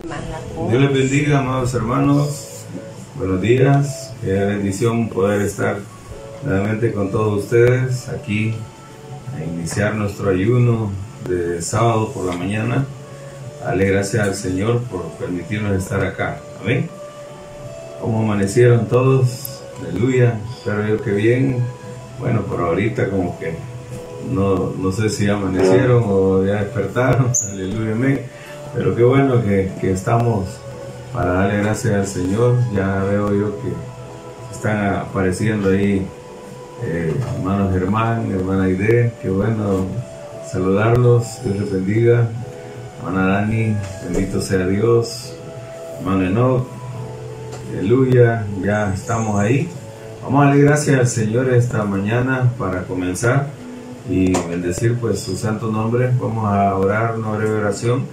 Dios les bendiga, amados hermanos. Buenos días. Qué bendición poder estar nuevamente con todos ustedes aquí a iniciar nuestro ayuno de sábado por la mañana. Dale gracias al Señor por permitirnos estar acá. Amén. ¿Cómo amanecieron todos? Aleluya. Espero yo que bien. Bueno, por ahorita como que no, no sé si amanecieron o ya despertaron. Aleluya. Amén. Pero qué bueno que, que estamos para darle gracias al Señor. Ya veo yo que están apareciendo ahí eh, hermanos Germán, hermana Aide, qué bueno saludarlos, Dios les bendiga. Hermana Dani, bendito sea Dios. Hermano Enoch, aleluya, ya estamos ahí. Vamos a darle gracias al Señor esta mañana para comenzar y bendecir pues su santo nombre. Vamos a orar una breve oración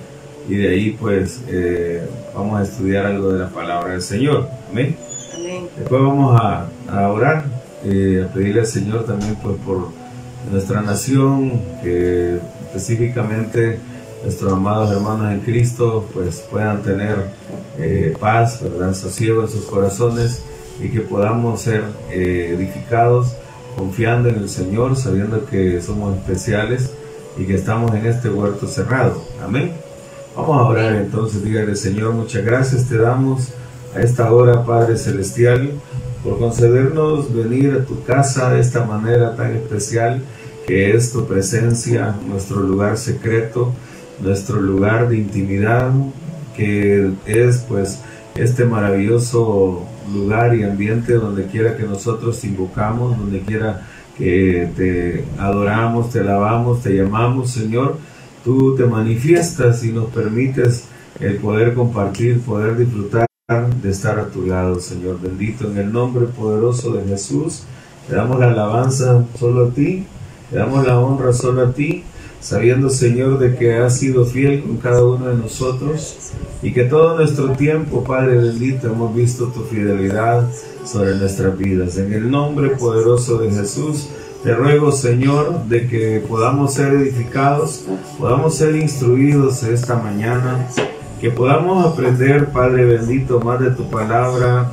y de ahí pues eh, vamos a estudiar algo de la palabra del Señor. Amén. Después vamos a, a orar, eh, a pedirle al Señor también pues por nuestra nación, que específicamente nuestros amados hermanos en Cristo pues puedan tener eh, paz, verdad, sosiego en sus corazones y que podamos ser edificados confiando en el Señor, sabiendo que somos especiales y que estamos en este huerto cerrado. Amén. Vamos a orar entonces, dígale Señor, muchas gracias te damos a esta hora, Padre Celestial, por concedernos venir a tu casa de esta manera tan especial que es tu presencia, nuestro lugar secreto, nuestro lugar de intimidad, que es pues este maravilloso lugar y ambiente donde quiera que nosotros invocamos, donde quiera que te adoramos, te alabamos, te llamamos, Señor tú te manifiestas y nos permites el poder compartir, poder disfrutar de estar a tu lado, Señor bendito, en el nombre poderoso de Jesús. Te damos la alabanza solo a ti, te damos la honra solo a ti, sabiendo, Señor, de que has sido fiel con cada uno de nosotros y que todo nuestro tiempo, Padre bendito, hemos visto tu fidelidad sobre nuestras vidas. En el nombre poderoso de Jesús, te ruego, Señor, de que podamos ser edificados, podamos ser instruidos esta mañana, que podamos aprender, Padre bendito, más de tu palabra,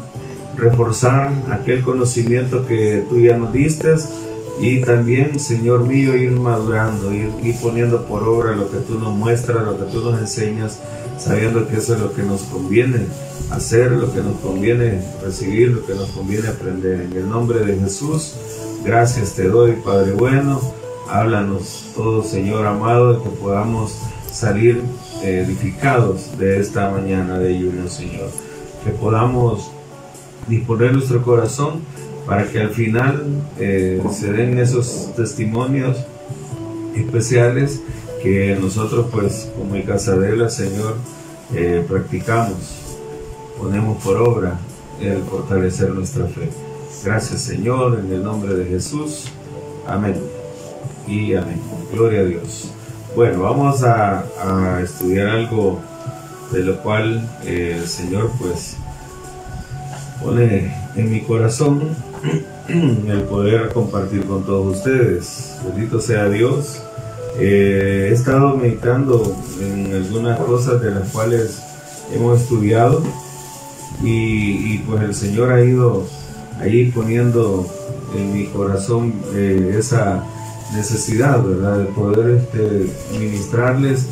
reforzar aquel conocimiento que tú ya nos diste y también, Señor mío, ir madurando, ir, ir, poniendo por obra lo que tú nos muestras, lo que tú nos enseñas, sabiendo que eso es lo que nos conviene hacer, lo que nos conviene recibir, lo que nos conviene aprender. En el nombre de Jesús. Gracias te doy, Padre bueno. Háblanos todo, Señor amado, que podamos salir edificados de esta mañana de ayuno, Señor. Que podamos disponer nuestro corazón para que al final eh, se den esos testimonios especiales que nosotros, pues, como el Casadela, Señor, eh, practicamos, ponemos por obra el fortalecer nuestra fe. Gracias Señor, en el nombre de Jesús. Amén. Y amén. Gloria a Dios. Bueno, vamos a, estudiar algo de lo cual eh, el Señor pues pone en mi corazón el poder compartir con todos ustedes. Bendito sea Dios. Eh, he estado meditando en algunas cosas de las cuales hemos estudiado y, pues el Señor ha ido ahí poniendo en mi corazón eh, esa necesidad. De poder este, ministrarles,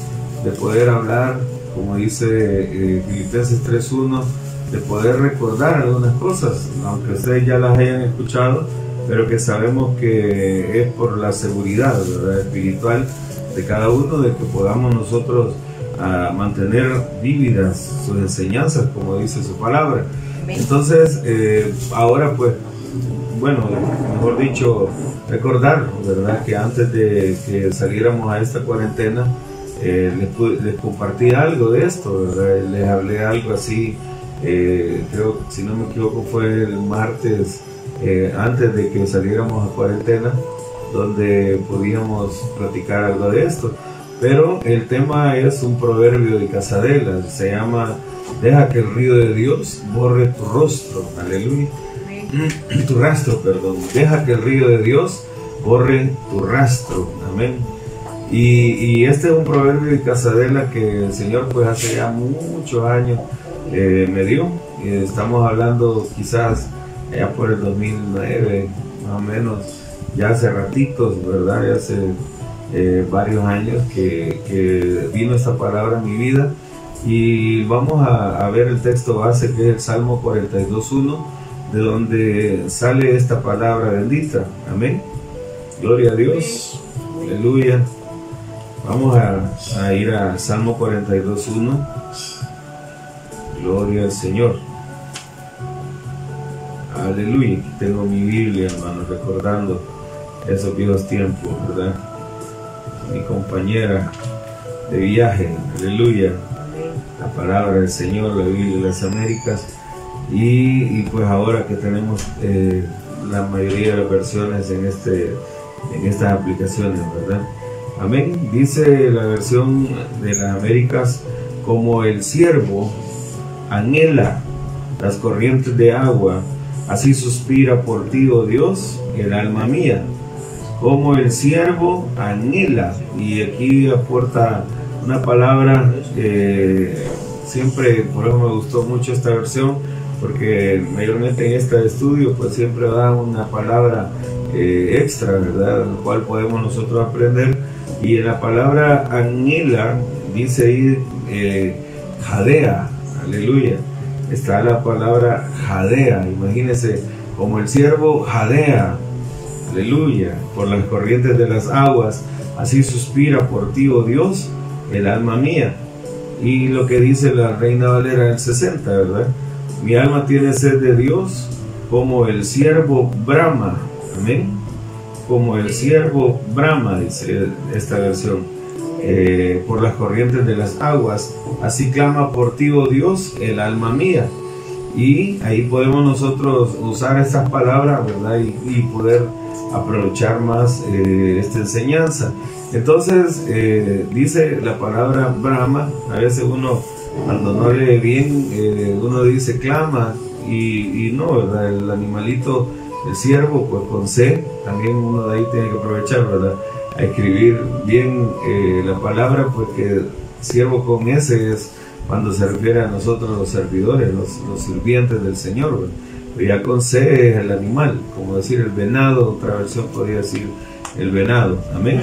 de poder hablar, como dice eh, Filipenses 3.1, de poder recordar algunas cosas, aunque ustedes ya las hayan escuchado, pero que sabemos que es por la seguridad ¿verdad? espiritual de cada uno, de que podamos nosotros ah, mantener vívidas sus enseñanzas, como dice su palabra. Entonces, eh, ahora pues, bueno, mejor dicho, recordar, ¿verdad? Que antes de que saliéramos a esta cuarentena, eh, les, compartí algo de esto, ¿verdad? Les hablé algo así, eh, creo, si no me equivoco, fue el martes antes de que saliéramos a cuarentena, donde podíamos platicar algo de esto. Pero el tema es un proverbio de Casadela, se llama Deja que el río de Dios borre tu rostro. Aleluya. Tu rastro, perdón. Deja que el río de Dios borre tu rastro. Amén. Y, este es un proverbio de Casadela que el Señor pues hace ya muchos años eh, me dio. estamos hablando quizás ya por el 2009, más o menos, ya hace ratitos, ¿verdad? Ya hace eh, varios años que, vino esta palabra en mi vida. Y vamos a, a ver el texto base que es el Salmo 42.1, de donde sale esta palabra bendita. Amén. Gloria a Dios. Aleluya. Vamos a, ir a Salmo 42.1. Gloria al Señor. Aleluya. Tengo mi Biblia, hermano, recordando esos viejos tiempos, ¿verdad? Mi compañera de viaje. Aleluya. La palabra del Señor, la Biblia de las Américas. Y, pues ahora que tenemos eh, la mayoría de las versiones en, este, en estas aplicaciones, ¿verdad? Amén. Dice la versión de las Américas, como el siervo anhela las corrientes de agua, así suspira por ti, oh Dios, el alma mía. Como el siervo anhela, y aquí aporta una palabra que siempre, por eso me gustó mucho esta versión, porque mayormente en este estudio pues siempre da una palabra eh, extra, ¿verdad? La cual podemos nosotros aprender y en la palabra anhela dice ahí eh, jadea, aleluya. Está la palabra jadea, imagínese como el siervo jadea, aleluya, por las corrientes de las aguas, así suspira por ti, oh Dios, el alma mía. Y lo que dice la Reina Valera en el 60, ¿verdad? Mi alma tiene sed de Dios como el siervo brama, amén como el siervo Brahma, dice esta versión, eh, por las corrientes de las aguas. Así clama por ti, oh Dios, el alma mía. Y ahí podemos nosotros usar estas palabras, ¿verdad? Y, poder aprovechar más eh, esta enseñanza. Entonces, eh, dice la palabra Brahma, a veces uno, cuando no lee bien, uno dice clama, y, no, ¿verdad? El animalito el siervo, pues con C, también uno de ahí tiene que aprovechar, ¿verdad? Escribir bien eh, la palabra, porque siervo con S es cuando se refiere a nosotros los servidores, los, sirvientes del Señor, ¿verdad? ya con C es el animal, como decir el venado, otra versión podría decir el venado, amén.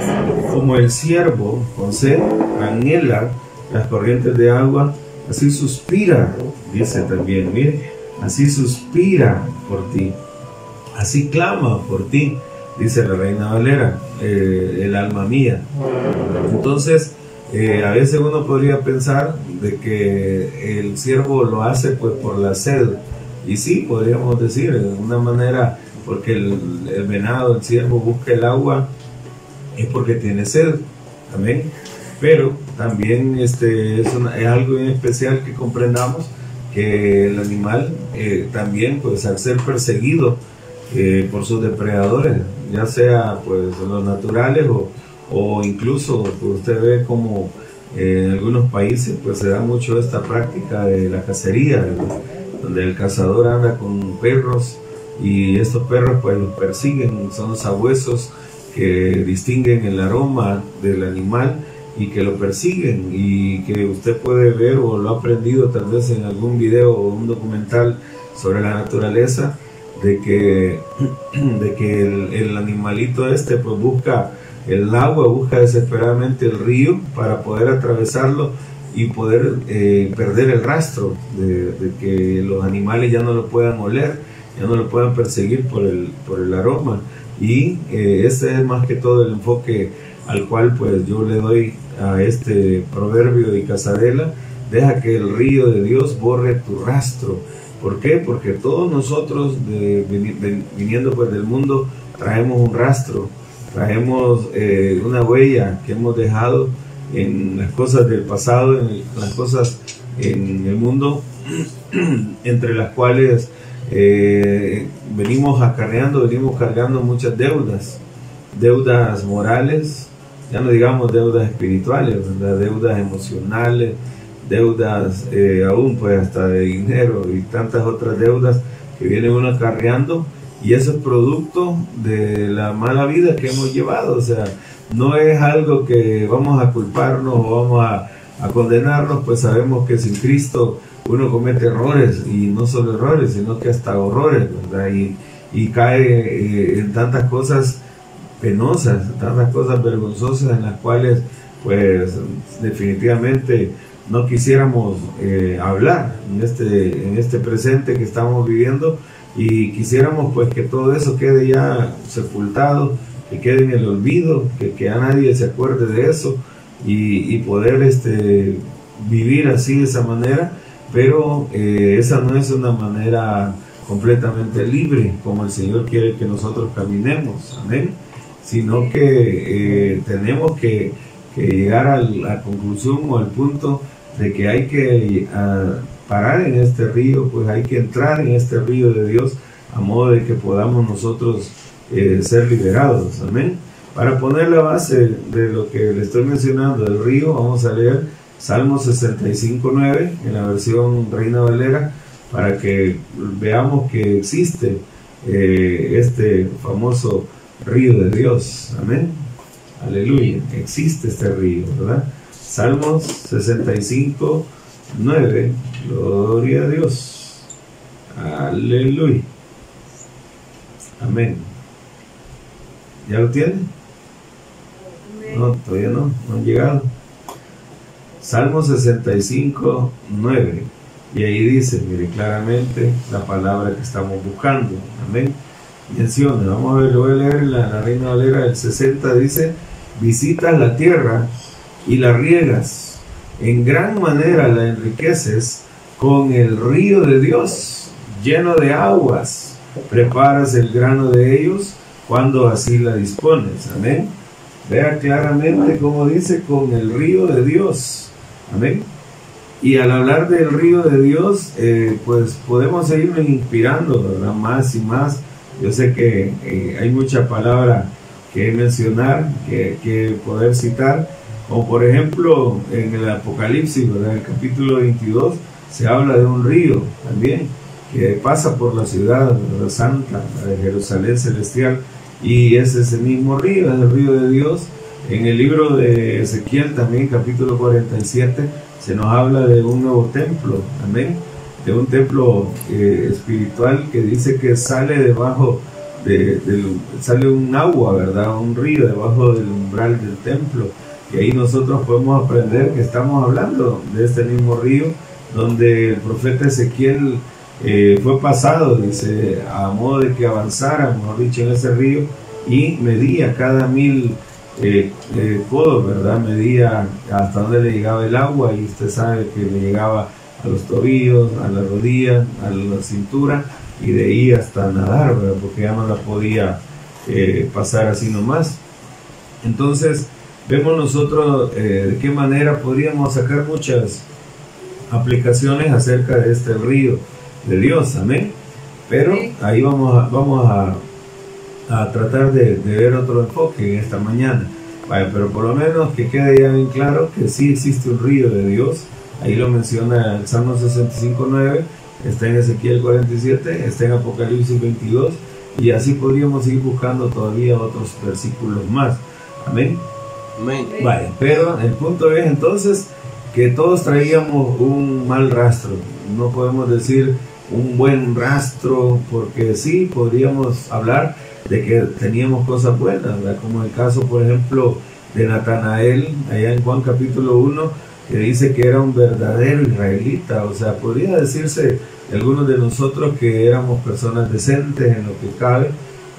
Como el siervo con C anhela las corrientes de agua, así suspira, dice también, mire, así suspira por ti así clama por ti, dice la reina Valera, eh, el alma mía. Entonces, eh, a veces uno podría pensar de que el siervo lo hace pues por la sed, y sí, podríamos decir, de una manera, porque el, venado, el siervo busca el agua, es porque tiene sed, amén. Pero también este, es, algo especial que comprendamos que el animal eh, también, pues al ser perseguido, por sus depredadores, ya sea pues los naturales o, o incluso pues, usted ve como eh, en algunos países pues se da mucho esta práctica de la cacería, donde el cazador anda con perros y estos perros pues los persiguen, son sabuesos que distinguen el aroma del animal y que lo persiguen. Y que usted puede ver o lo ha aprendido tal vez en algún video o un documental sobre la naturaleza de que, de que el, animalito este pues busca el agua, busca desesperadamente el río para poder atravesarlo y poder eh, perder el rastro de, que los animales ya no lo puedan oler, ya no lo puedan perseguir por el, por el aroma. Y eh, ese es más que todo el enfoque al cual pues yo le doy a este proverbio de Casadela, deja que el río de Dios borre tu rastro ¿Por qué? Porque todos nosotros, viniendo pues del mundo, traemos un rastro, traemos eh, una huella que hemos dejado en las cosas del pasado, en las cosas en el mundo, entre las cuales eh, venimos acarreando, venimos cargando muchas deudas, deudas morales, ya no digamos deudas espirituales, deudas emocionales, deudas eh, aún pues hasta de dinero y tantas otras deudas que viene uno acarreando y eso es producto de la mala vida que hemos llevado, o sea, no es algo que vamos a culparnos o vamos a, condenarnos, pues sabemos que sin Cristo uno comete errores y no solo errores, sino que hasta horrores, ¿verdad? Y, y cae eh, en tantas cosas penosas, tantas cosas vergonzosas en las cuales pues definitivamente no quisiéramos eh, hablar en este, en este presente que estamos viviendo y quisiéramos pues que todo eso quede ya sepultado, que quede en el olvido, que, que a nadie se acuerde de eso y, poder este, vivir así de esa manera, pero eh, esa no es una manera completamente libre como el Señor quiere que nosotros caminemos, amén, sino que eh, tenemos que llegar a la conclusión o al punto de que hay que parar en este río, pues hay que entrar en este río de Dios a modo de que podamos nosotros eh, ser liberados. Amén. Para poner la base de lo que le estoy mencionando del río, vamos a leer Salmo 65.9 en la versión Reina Valera para que veamos que existe eh, este famoso río de Dios. Amén. Aleluya. Existe este río, ¿verdad? Salmos 65, 9. Gloria a Dios. Aleluya. Amén. ¿Ya lo tiene? No, todavía no, no han llegado. Salmo 65, 9. Y ahí dice, mire claramente la palabra que estamos buscando. Amén. Menciona, vamos a ver, lo voy a leer la, la Reina Valera del 60, dice, visitas la tierra y la riegas, en gran manera la enriqueces con el río de Dios, lleno de aguas, preparas el grano de ellos cuando así la dispones. Amén. Vea claramente como dice con el río de Dios. Amén. Y al hablar del río de Dios, eh, pues podemos seguirnos inspirando, ¿verdad? Más y más. Yo sé que eh, hay mucha palabra que mencionar, que, que poder citar, como por ejemplo en el Apocalipsis, en el capítulo 22, se habla de un río también que pasa por la ciudad santa de Jerusalén celestial y es ese mismo río, es el río de Dios. En el libro de Ezequiel también, capítulo 47, se nos habla de un nuevo templo, amén, de un templo eh, espiritual que dice que sale debajo de, sale un agua, ¿verdad? Un río debajo del umbral del templo y ahí nosotros podemos aprender que estamos hablando de este mismo río donde el profeta Ezequiel eh, fue pasado, dice, a modo de que avanzara, mejor dicho, en ese río y medía cada mil eh, eh, codos, ¿verdad? Medía hasta donde le llegaba el agua y usted sabe que le llegaba a los tobillos, a la rodilla, a la cintura y de ahí hasta nadar, ¿verdad? Porque ya no la podía pasar así nomás. Entonces, vemos nosotros eh, de qué manera podríamos sacar muchas aplicaciones acerca de este río de Dios, amén. Pero ahí vamos a, vamos a, a tratar de, ver otro enfoque en esta mañana. pero por lo menos que quede ya bien claro que sí existe un río de Dios. Ahí lo menciona el Salmo 65.9, está en Ezequiel 47, está en Apocalipsis 22 y así podríamos ir buscando todavía otros versículos más. Amén. Vale, pero el punto es entonces que todos traíamos un mal rastro. No podemos decir un buen rastro, porque sí, podríamos hablar de que teníamos cosas buenas, como el caso, por ejemplo, de Natanael, allá en Juan capítulo 1, que dice que era un verdadero israelita, o sea, podría decirse algunos de nosotros que éramos personas decentes en lo que cabe,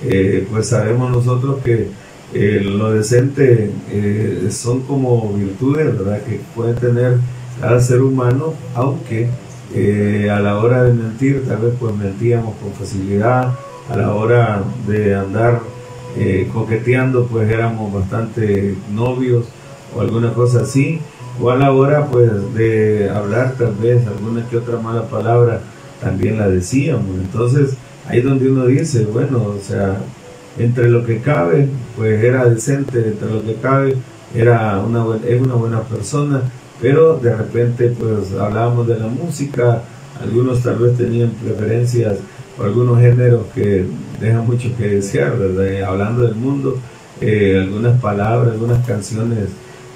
eh, pues sabemos nosotros que eh, lo decente eh, son como virtudes, ¿verdad? Que puede tener cada ser humano, aunque eh, a la hora de mentir, tal vez pues mentíamos con facilidad, a la hora de andar coqueteando, pues éramos bastante novios o alguna cosa así, o a la hora pues de hablar tal vez alguna que otra mala palabra, también la decíamos. Entonces, ahí donde uno dice, bueno, o sea, entre lo que cabe, pues era decente, entre lo que cabe, era una, es una buena persona, pero de repente pues hablábamos de la música, algunos tal vez tenían preferencias por algunos géneros que dejan mucho que desear, ¿verdad? Hablando del mundo, eh, algunas palabras, algunas canciones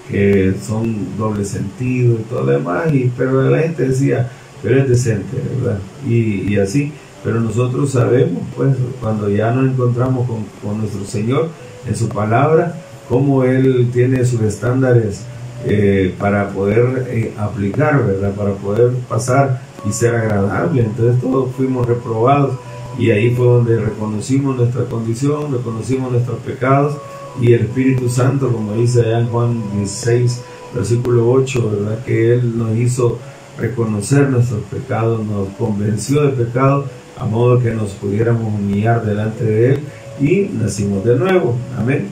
que son doble sentido y todo lo demás, y, pero la gente decía, pero es decente, ¿verdad? Y así, pero nosotros sabemos, pues, cuando ya nos encontramos con, con nuestro Señor en su palabra, cómo Él tiene sus estándares eh, para poder eh, aplicar, ¿verdad? Para poder pasar y ser agradable. Entonces todos fuimos reprobados y ahí fue donde reconocimos nuestra condición, reconocimos nuestros pecados y el Espíritu Santo, como dice allá en Juan 16, versículo 8, ¿verdad? Que Él nos hizo reconocer nuestros pecados, nos convenció de pecado, a modo que nos pudiéramos humillar delante de Él y nacimos de nuevo. Amén.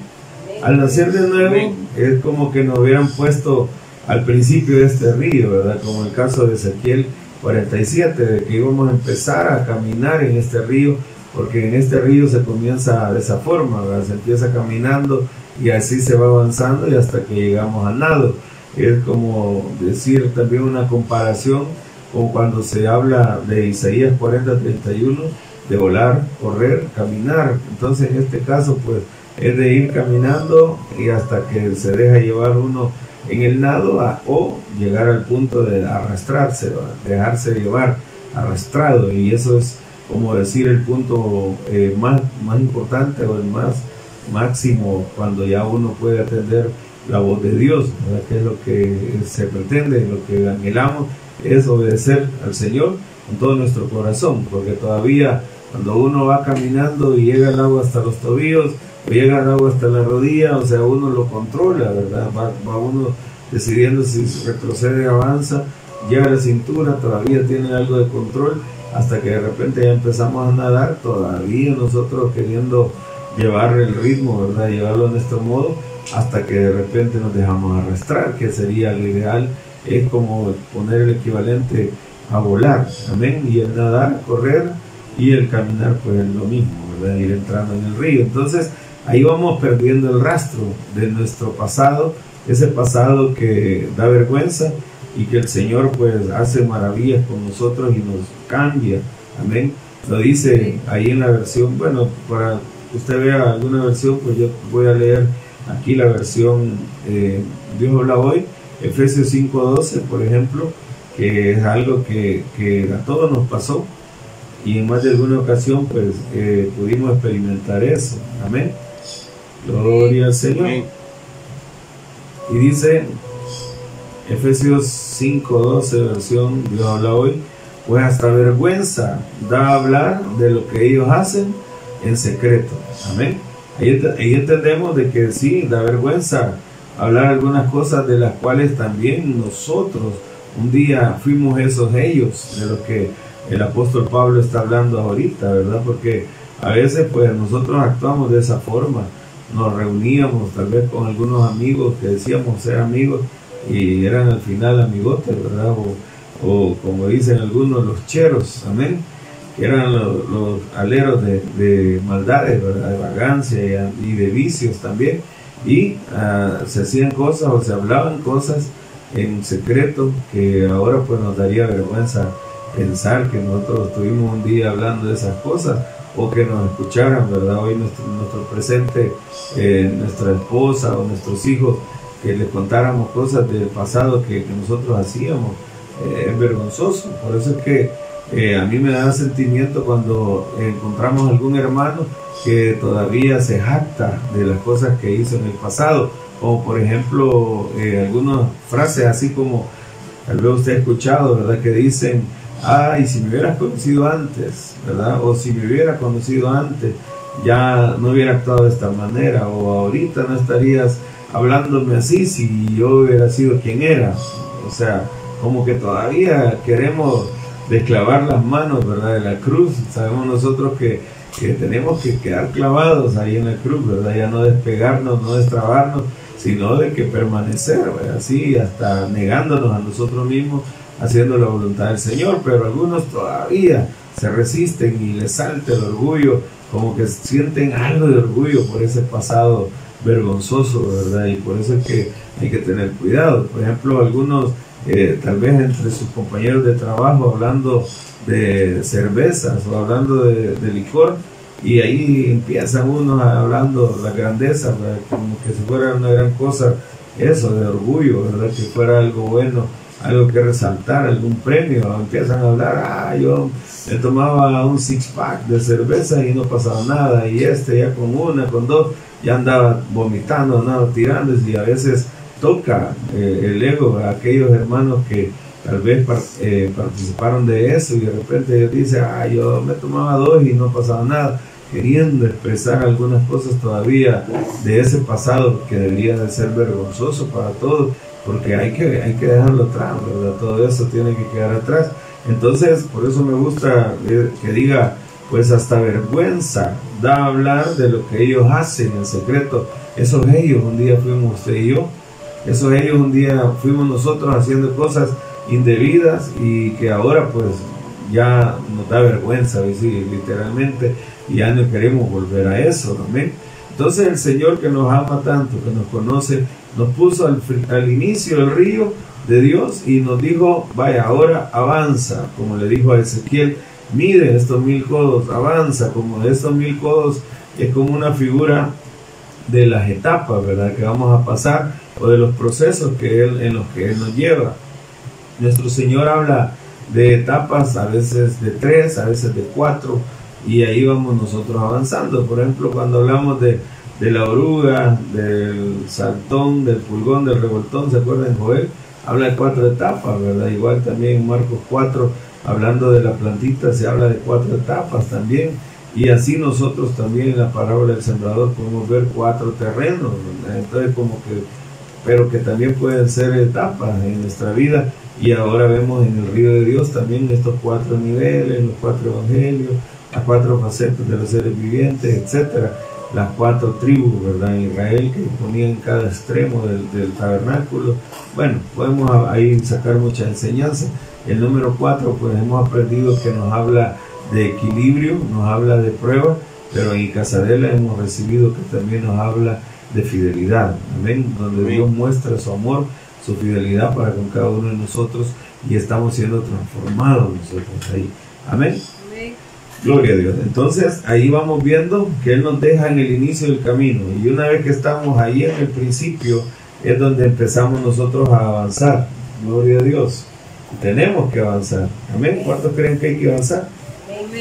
Al nacer de nuevo es como que nos hubieran puesto al principio de este río, ¿verdad? Como el caso de Ezequiel 47, de que íbamos a empezar a caminar en este río, porque en este río se comienza de esa forma, ¿verdad? Se empieza caminando y así se va avanzando y hasta que llegamos al nado. Es como decir también una comparación con cuando se habla de Isaías 40, 31, de volar, correr, caminar. Entonces en este caso, pues es de ir caminando y hasta que se deja llevar uno en el nado o llegar al punto de arrastrarse, dejarse llevar arrastrado. Y eso es como decir el punto eh, más, más importante o el más máximo cuando ya uno puede atender la voz de Dios, que es lo que se pretende, lo que anhelamos, es obedecer al Señor con todo nuestro corazón, porque todavía cuando uno va caminando y llega el agua hasta los tobillos, llega el agua hasta la rodilla, o sea, uno lo controla, ¿verdad? Va, uno decidiendo si retrocede, avanza, llega a la cintura, todavía tiene algo de control, hasta que de repente ya empezamos a nadar, todavía nosotros queriendo llevar el ritmo, ¿verdad? Llevarlo a nuestro modo, hasta que de repente nos dejamos arrastrar, que sería lo ideal, es como poner el equivalente a volar, amén, y el nadar, correr, y el caminar pues es lo mismo, ¿verdad? Ir entrando en el río. Entonces, ahí vamos perdiendo el rastro de nuestro pasado, ese pasado que da vergüenza y que el Señor pues hace maravillas con nosotros y nos cambia. Amén. Lo dice ahí en la versión, bueno, para que usted vea alguna versión, pues yo voy a leer aquí la versión eh, Dios habla hoy, Efesios 5.12, por ejemplo, que es algo que, que a todos nos pasó y en más de alguna ocasión pues eh, pudimos experimentar eso. Amén. Gloria al Señor. Y dice Efesios 5:12, versión Dios habla hoy, pues hasta vergüenza da hablar de lo que ellos hacen en secreto. Amén. Ahí, ahí entendemos de que sí, da vergüenza hablar algunas cosas de las cuales también nosotros un día fuimos esos ellos, de los que el apóstol Pablo está hablando ahorita, ¿verdad? Porque a veces pues nosotros actuamos de esa forma nos reuníamos tal vez con algunos amigos que decíamos ser amigos y eran al final amigotes, ¿verdad? O, como dicen algunos, los cheros, amén, que eran los, aleros de, maldades, ¿verdad? De vagancia y, de vicios también. Y ah, se hacían cosas o se hablaban cosas en secreto que ahora pues nos daría vergüenza pensar que nosotros estuvimos un día hablando de esas cosas o que nos escucharan, ¿verdad? Hoy nuestro, nuestro presente, eh, nuestra esposa o nuestros hijos, que les contáramos cosas del pasado que, nosotros hacíamos, eh, es vergonzoso. Por eso es que eh, a mí me da sentimiento cuando encontramos algún hermano que todavía se jacta de las cosas que hizo en el pasado, o por ejemplo algunas frases así como tal vez usted ha escuchado, ¿verdad? Que dicen, ay, si me hubieras conocido antes, ¿verdad? O si me hubiera conocido antes, ya no hubiera actuado de esta manera, o ahorita no estarías hablándome así si yo hubiera sido quien era. O sea, como que todavía queremos desclavar las manos, ¿verdad? De la cruz. Sabemos nosotros que, que tenemos que quedar clavados ahí en la cruz, ¿verdad? Ya no despegarnos, no destrabarnos, sino de que permanecer, ¿verdad? Así, hasta negándonos a nosotros mismos haciendo la voluntad del Señor, pero algunos todavía se resisten y les salta el orgullo, como que sienten algo de orgullo por ese pasado vergonzoso, ¿verdad? Y por eso es que hay que tener cuidado. Por ejemplo, algunos, eh, tal vez entre sus compañeros de trabajo, hablando de cervezas o hablando de, licor, y ahí empiezan unos hablando la grandeza, como que si fuera una gran cosa, eso de orgullo, ¿verdad? Que fuera algo bueno, algo que resaltar, algún premio, empiezan a hablar, ah, yo me tomaba un six pack de cerveza y no pasaba nada, y este ya con una, con dos, ya andaba vomitando, andaba tirando, y a veces toca eh, el ego a aquellos hermanos que tal vez eh, participaron de eso y de repente ellos dicen, ah, yo me tomaba dos y no pasaba nada queriendo expresar algunas cosas todavía de ese pasado que debería de ser vergonzoso para todos, porque hay que, hay que dejarlo atrás, ¿verdad? Todo eso tiene que quedar atrás. Entonces, por eso me gusta que diga, pues hasta vergüenza da hablar de lo que ellos hacen en secreto. Esos ellos un día fuimos usted y yo, esos ellos un día fuimos nosotros haciendo cosas indebidas y que ahora pues ya nos da vergüenza, literalmente ya no queremos volver a eso, amén. Entonces el Señor que nos ama tanto, que nos conoce, nos puso al, al inicio del río de Dios y nos dijo, vaya, ahora avanza, como le dijo a Ezequiel, mide estos mil codos, avanza, como estos mil codos es como una figura de las etapas, ¿verdad? Que vamos a pasar o de los procesos que él, en los que Él nos lleva. Nuestro Señor habla de etapas, a veces de tres, a veces de cuatro, y ahí vamos nosotros avanzando. Por ejemplo, cuando hablamos de, la oruga, del saltón, del pulgón, del revoltón, ¿se acuerdan Joel? Habla de cuatro etapas, ¿verdad? Igual también en Marcos 4, hablando de la plantita, se habla de cuatro etapas también. Y así nosotros también en la parábola del sembrador podemos ver cuatro terrenos, entonces como que, pero que también pueden ser etapas en nuestra vida. Y ahora vemos en el río de Dios también estos cuatro niveles, los cuatro evangelios, las cuatro facetas de los seres vivientes, etcétera, las cuatro tribus, ¿verdad? En Israel que ponían cada extremo del, tabernáculo. Bueno, podemos ahí sacar mucha enseñanza. El número cuatro, pues hemos aprendido que nos habla de equilibrio, nos habla de prueba, pero en Casadela hemos recibido que también nos habla de fidelidad, amén, donde Dios muestra su amor, su fidelidad para con cada uno de nosotros y estamos siendo transformados nosotros ahí, amén. Gloria a Dios. Entonces ahí vamos viendo que Él nos deja en el inicio del camino y una vez que estamos ahí en el principio es donde empezamos nosotros a avanzar. Gloria a Dios. Tenemos que avanzar. Amén. ¿Cuántos creen que hay que avanzar?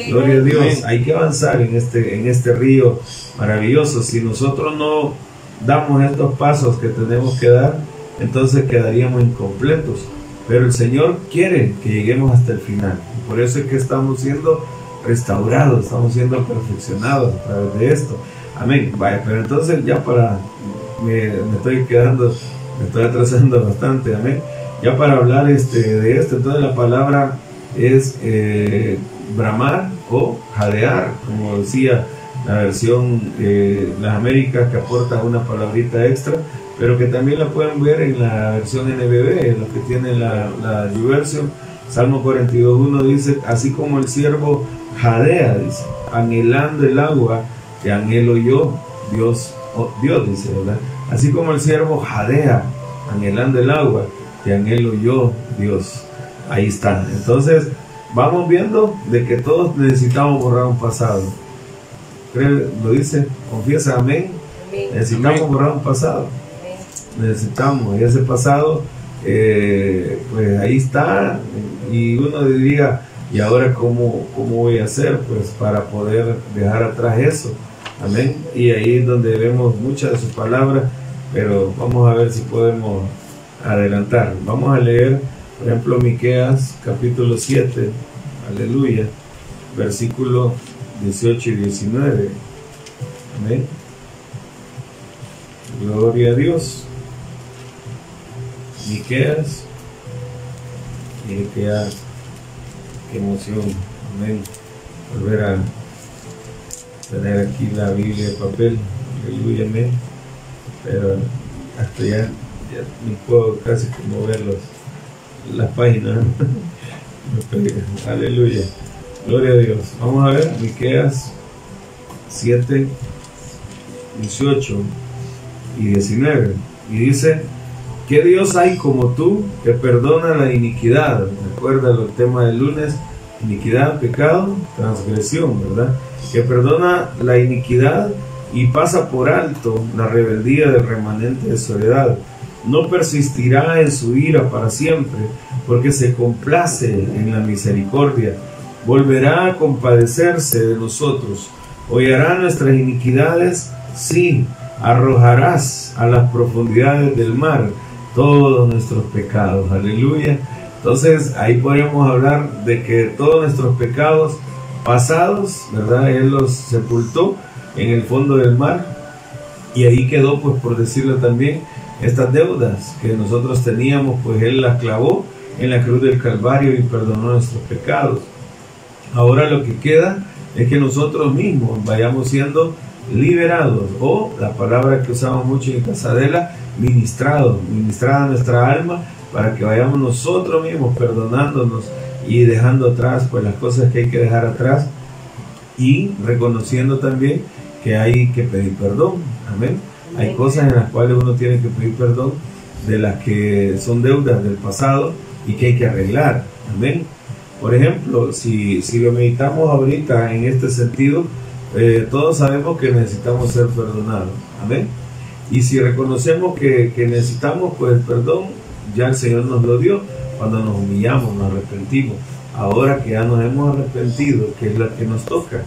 Gloria a Dios. Hay que avanzar en este, en este río maravilloso. Si nosotros no damos estos pasos que tenemos que dar, entonces quedaríamos incompletos. Pero el Señor quiere que lleguemos hasta el final. Por eso es que estamos siendo restaurados, estamos siendo perfeccionados a través de esto. Amén. Vaya, pero entonces ya para, me, estoy quedando, me estoy atrasando bastante, amén. Ya para hablar este, de esto, entonces la palabra es eh, bramar o jadear, como decía la versión eh, Las Américas que aporta una palabrita extra, pero que también la pueden ver en la versión NBB, en lo que tiene la, la YouVersion. Salmo 42.1 dice, así como el siervo jadea, dice, anhelando el agua que anhelo yo, Dios, oh, Dios dice, ¿verdad? Así como el siervo jadea, anhelando el agua que anhelo yo, Dios. Ahí está. Entonces, vamos viendo de que todos necesitamos borrar un pasado. Lo dice, confiesa, amén. Necesitamos borrar un pasado. Necesitamos, y ese pasado, eh, pues ahí está. Y uno diría, ¿y ahora cómo, cómo voy a hacer? Pues para poder dejar atrás eso. Amén. Y ahí es donde vemos muchas de sus palabras, pero vamos a ver si podemos adelantar. Vamos a leer, por ejemplo, Miqueas capítulo 7, aleluya, versículo 18 y 19. Amén. Gloria a Dios. Miqueas, Miqueas qué emoción, amén, volver a tener aquí la Biblia de papel, aleluya, amén, pero hasta ya, ya ni puedo casi mover los, las páginas, aleluya, gloria a Dios, vamos a ver, Miqueas 7, 18 y 19, y dice, ¿Qué Dios hay como tú que perdona la iniquidad? Recuerda el tema del lunes, Iniquidad, pecado, transgresión, ¿verdad? Que perdona la iniquidad y pasa por alto la rebeldía del remanente de soledad. No persistirá en su ira para siempre, porque se complace en la misericordia. Volverá a compadecerse de nosotros. Hollará nuestras iniquidades, sí, arrojarás a las profundidades del mar todos nuestros pecados. Aleluya. Entonces ahí podríamos hablar de que todos nuestros pecados pasados, ¿verdad? Él los sepultó en el fondo del mar y ahí quedó, pues por decirlo también, estas deudas que nosotros teníamos, pues Él las clavó en la cruz del Calvario y perdonó nuestros pecados. Ahora lo que queda es que nosotros mismos vayamos siendo liberados o la palabra que usamos mucho en Casadela, ministrados, ministrada nuestra alma para que vayamos nosotros mismos perdonándonos y dejando atrás pues las cosas que hay que dejar atrás y reconociendo también que hay que pedir perdón. Amén. Hay cosas en las cuales uno tiene que pedir perdón de las que son deudas del pasado y que hay que arreglar. Amén. Por ejemplo, si, si lo meditamos ahorita en este sentido, eh, todos sabemos que necesitamos ser perdonados. Amén. Y si reconocemos que, que necesitamos pues perdón, ya el Señor nos lo dio cuando nos humillamos, nos arrepentimos. Ahora que ya nos hemos arrepentido, que es la que nos toca.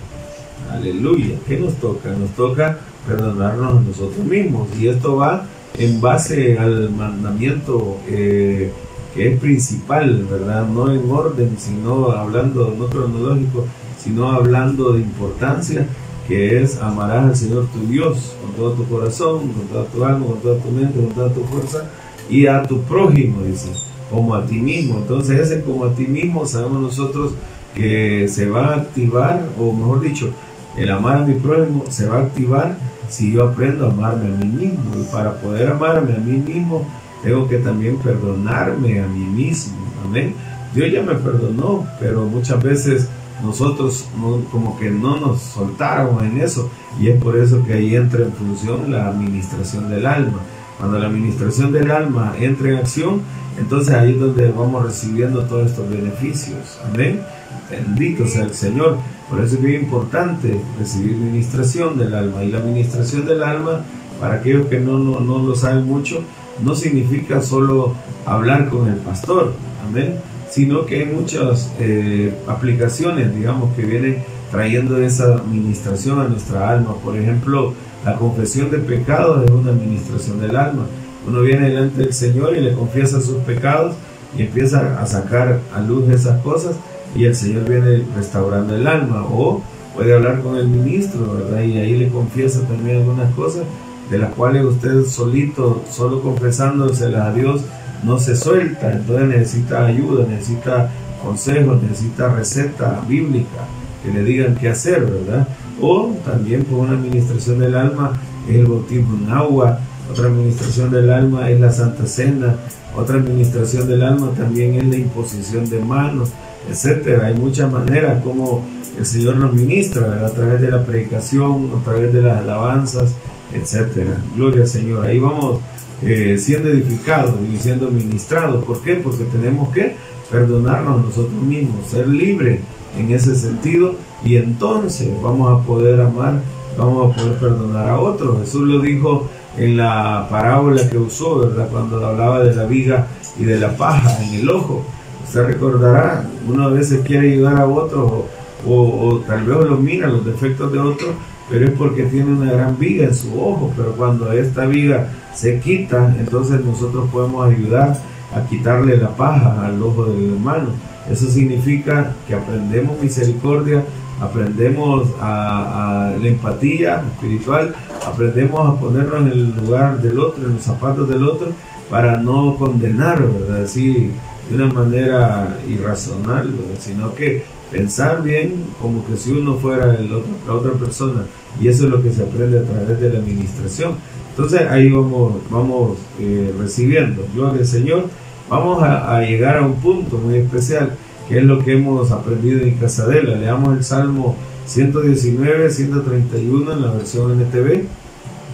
Aleluya. ¿Qué nos toca? Nos toca perdonarnos a nosotros mismos. Y esto va en base al mandamiento eh, que es principal, ¿verdad? No en orden, sino hablando, no cronológico, sino hablando de importancia, que es amarás al Señor tu Dios con todo tu corazón, con toda tu alma, con toda tu mente, con toda tu fuerza, y a tu prójimo, dice, como a ti mismo. Entonces ese como a ti mismo sabemos nosotros que se va a activar, o mejor dicho, el amar a mi prójimo se va a activar si yo aprendo a amarme a mí mismo. Y para poder amarme a mí mismo, tengo que también perdonarme a mí mismo. Amén. Dios ya me perdonó, pero muchas veces nosotros como que no nos soltáramos en eso. Y es por eso que ahí entra en función la administración del alma. Cuando la administración del alma entra en acción, entonces ahí es donde vamos recibiendo todos estos beneficios. Amén. Bendito sea el Señor. Por eso es muy importante recibir ministración del alma. Y la administración del alma, para aquellos que no, no, no lo saben mucho, no significa solo hablar con el pastor. Amén. Sino que hay muchas eh, aplicaciones, digamos, que vienen trayendo esa administración a nuestra alma. Por ejemplo, la confesión de pecados es una administración del alma. Uno viene delante del Señor y le confiesa sus pecados y empieza a sacar a luz esas cosas y el Señor viene restaurando el alma. O puede hablar con el ministro. Y ahí le confiesa también algunas cosas de las cuales usted solito, solo confesándoselas a Dios, no se suelta. Entonces necesita ayuda, necesita consejos, necesita receta bíblica que le digan qué hacer, ¿verdad? O también por una administración del alma es el bautismo en agua, otra administración del alma es la Santa Cena, otra administración del alma también es la imposición de manos, etcétera. Hay muchas maneras como el Señor nos ministra, a través de la predicación, a través de las alabanzas, etcétera. Gloria al Señor. Ahí vamos eh, siendo edificados y siendo ministrados. ¿Por qué? Porque tenemos que perdonarnos nosotros mismos, ser libres en ese sentido y entonces vamos a poder amar, vamos a poder perdonar a otros. Jesús lo dijo en la parábola que usó, ¿verdad? Cuando hablaba de la viga y de la paja en el ojo. Usted recordará, uno a veces quiere ayudar a otro o, tal vez lo mira los defectos de otro, pero es porque tiene una gran viga en su ojo, pero cuando esta viga se quita, entonces nosotros podemos ayudar a quitarle la paja al ojo del hermano. Eso significa que aprendemos misericordia, aprendemos a, la empatía espiritual, aprendemos a ponernos en el lugar del otro, en los zapatos del otro, para no condenar, ¿verdad? Así de una manera irracional, sino que pensar bien como que si uno fuera el otro, la otra persona, y eso es lo que se aprende a través de la administración. Entonces ahí vamos, vamos eh, recibiendo, gloria al Señor, vamos a, llegar a un punto muy especial que es lo que hemos aprendido en Casadela. Leamos el Salmo 119, 131 en la versión NTV.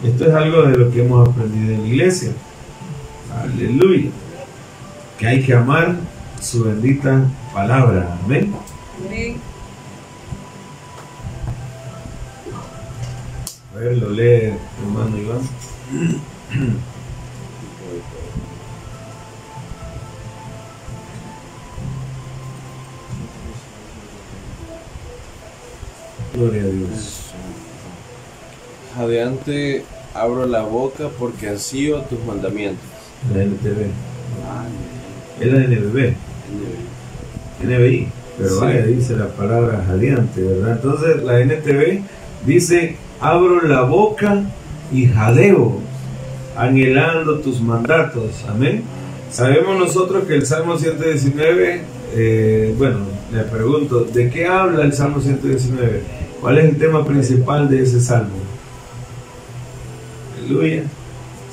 Esto es algo de lo que hemos aprendido en la iglesia. Aleluya. Que hay que amar su bendita palabra. Amén. A ver, lo lee hermano Iván. Gloria a Dios. Jadeante abro la boca porque ansío tus mandamientos. La NTV. Es la NBB. NBI. Pero Sí. vaya, dice la palabra jadeante, ¿verdad? Entonces la NTV dice, abro la boca y jadeo, anhelando tus mandatos. Amén. Sabemos nosotros que el Salmo 119, eh, bueno, le pregunto, ¿de qué habla el Salmo 119? ¿Cuál es el tema principal de ese salmo? Aleluya.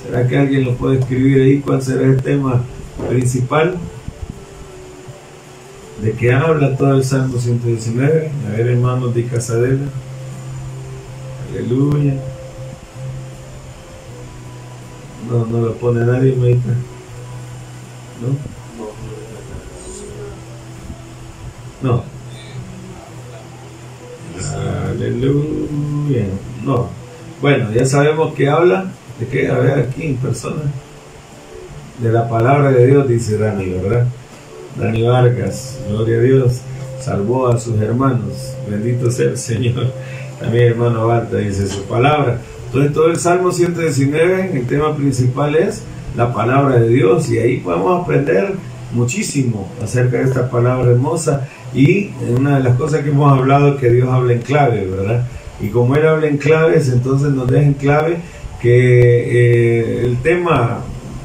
¿Será que alguien lo puede escribir ahí? ¿Cuál será el tema principal? ¿De qué habla todo el Salmo 119? A ver, hermanos de Casadela. Aleluya. No, no lo pone nadie, Maita. ¿No? No. Aleluya. No. Bueno, ya sabemos que habla. ¿De qué? A ver, aquí en persona. De la palabra de Dios, dice Dani, ¿verdad? Dani Vargas, gloria a Dios, salvó a sus hermanos. Bendito sea el Señor. También hermano Balta dice su palabra. Entonces todo el Salmo 119, el tema principal es la palabra de Dios y ahí podemos aprender muchísimo acerca de esta palabra hermosa y una de las cosas que hemos hablado es que Dios habla en clave, ¿verdad? Y como Él habla en claves, entonces nos deja en clave que eh, el tema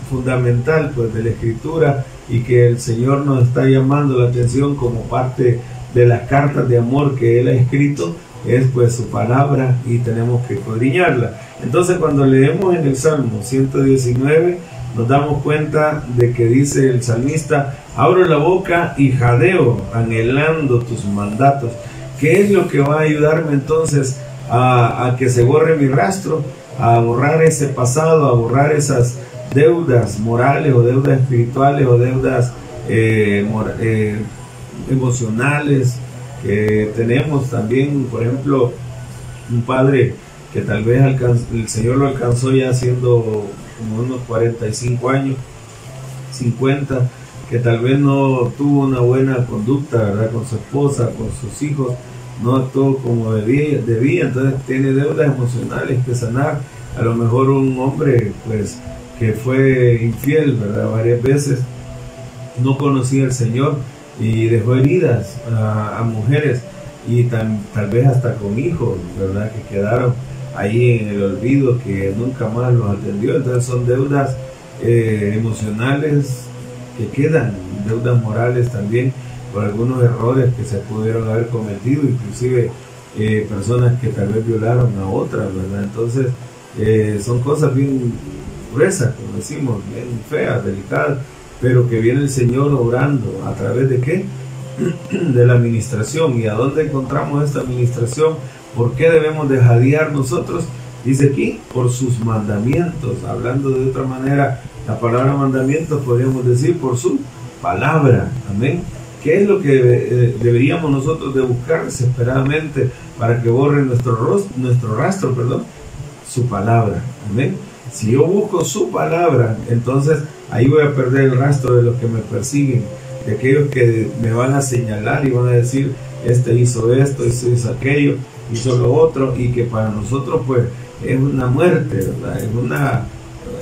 fundamental pues de la escritura y que el Señor nos está llamando la atención como parte de las cartas de amor que Él ha escrito es pues su palabra y tenemos que escudriñarla. Entonces cuando leemos en el Salmo 119 nos damos cuenta de que dice el salmista, abro la boca y jadeo anhelando tus mandatos. ¿Qué es lo que va a ayudarme entonces a, que se borre mi rastro? A borrar ese pasado, a borrar esas deudas morales o deudas espirituales o deudas eh, eh, emocionales que tenemos también, por ejemplo, un padre que tal vez alcanz- el Señor lo alcanzó ya siendo como unos 45 años, 50, que tal vez no tuvo una buena conducta, ¿verdad? Con su esposa, con sus hijos, no actuó como debía, debía, entonces tiene deudas emocionales que sanar. A lo mejor un hombre, pues, que fue infiel, ¿verdad? Varias veces, no conocía al Señor y dejó heridas a, mujeres y tan- tal vez hasta con hijos, ¿verdad? Que quedaron ahí en el olvido, que nunca más los atendió. Entonces son deudas eh, emocionales que quedan, deudas morales también por algunos errores que se pudieron haber cometido, inclusive eh, personas que tal vez violaron a otras, ¿verdad? Entonces eh, son cosas bien gruesas, como decimos, bien feas, delicadas, pero que viene el Señor obrando a través de qué? de la administración. ¿Y a dónde encontramos esta administración? ¿Por qué debemos de jadear nosotros? Dice aquí, por sus mandamientos. Hablando de otra manera, la palabra mandamientos podríamos decir por su palabra. Amén. ¿Qué es lo que eh, deberíamos nosotros de buscar desesperadamente para que borre nuestro, rostro, nuestro rastro? Perdón, su palabra. Amén. Si yo busco su palabra, entonces ahí voy a perder el rastro de los que me persiguen, de aquellos que me van a señalar y van a decir, este hizo esto, este hizo aquello, hizo lo otro, y que para nosotros pues es una muerte, ¿verdad? Es, una,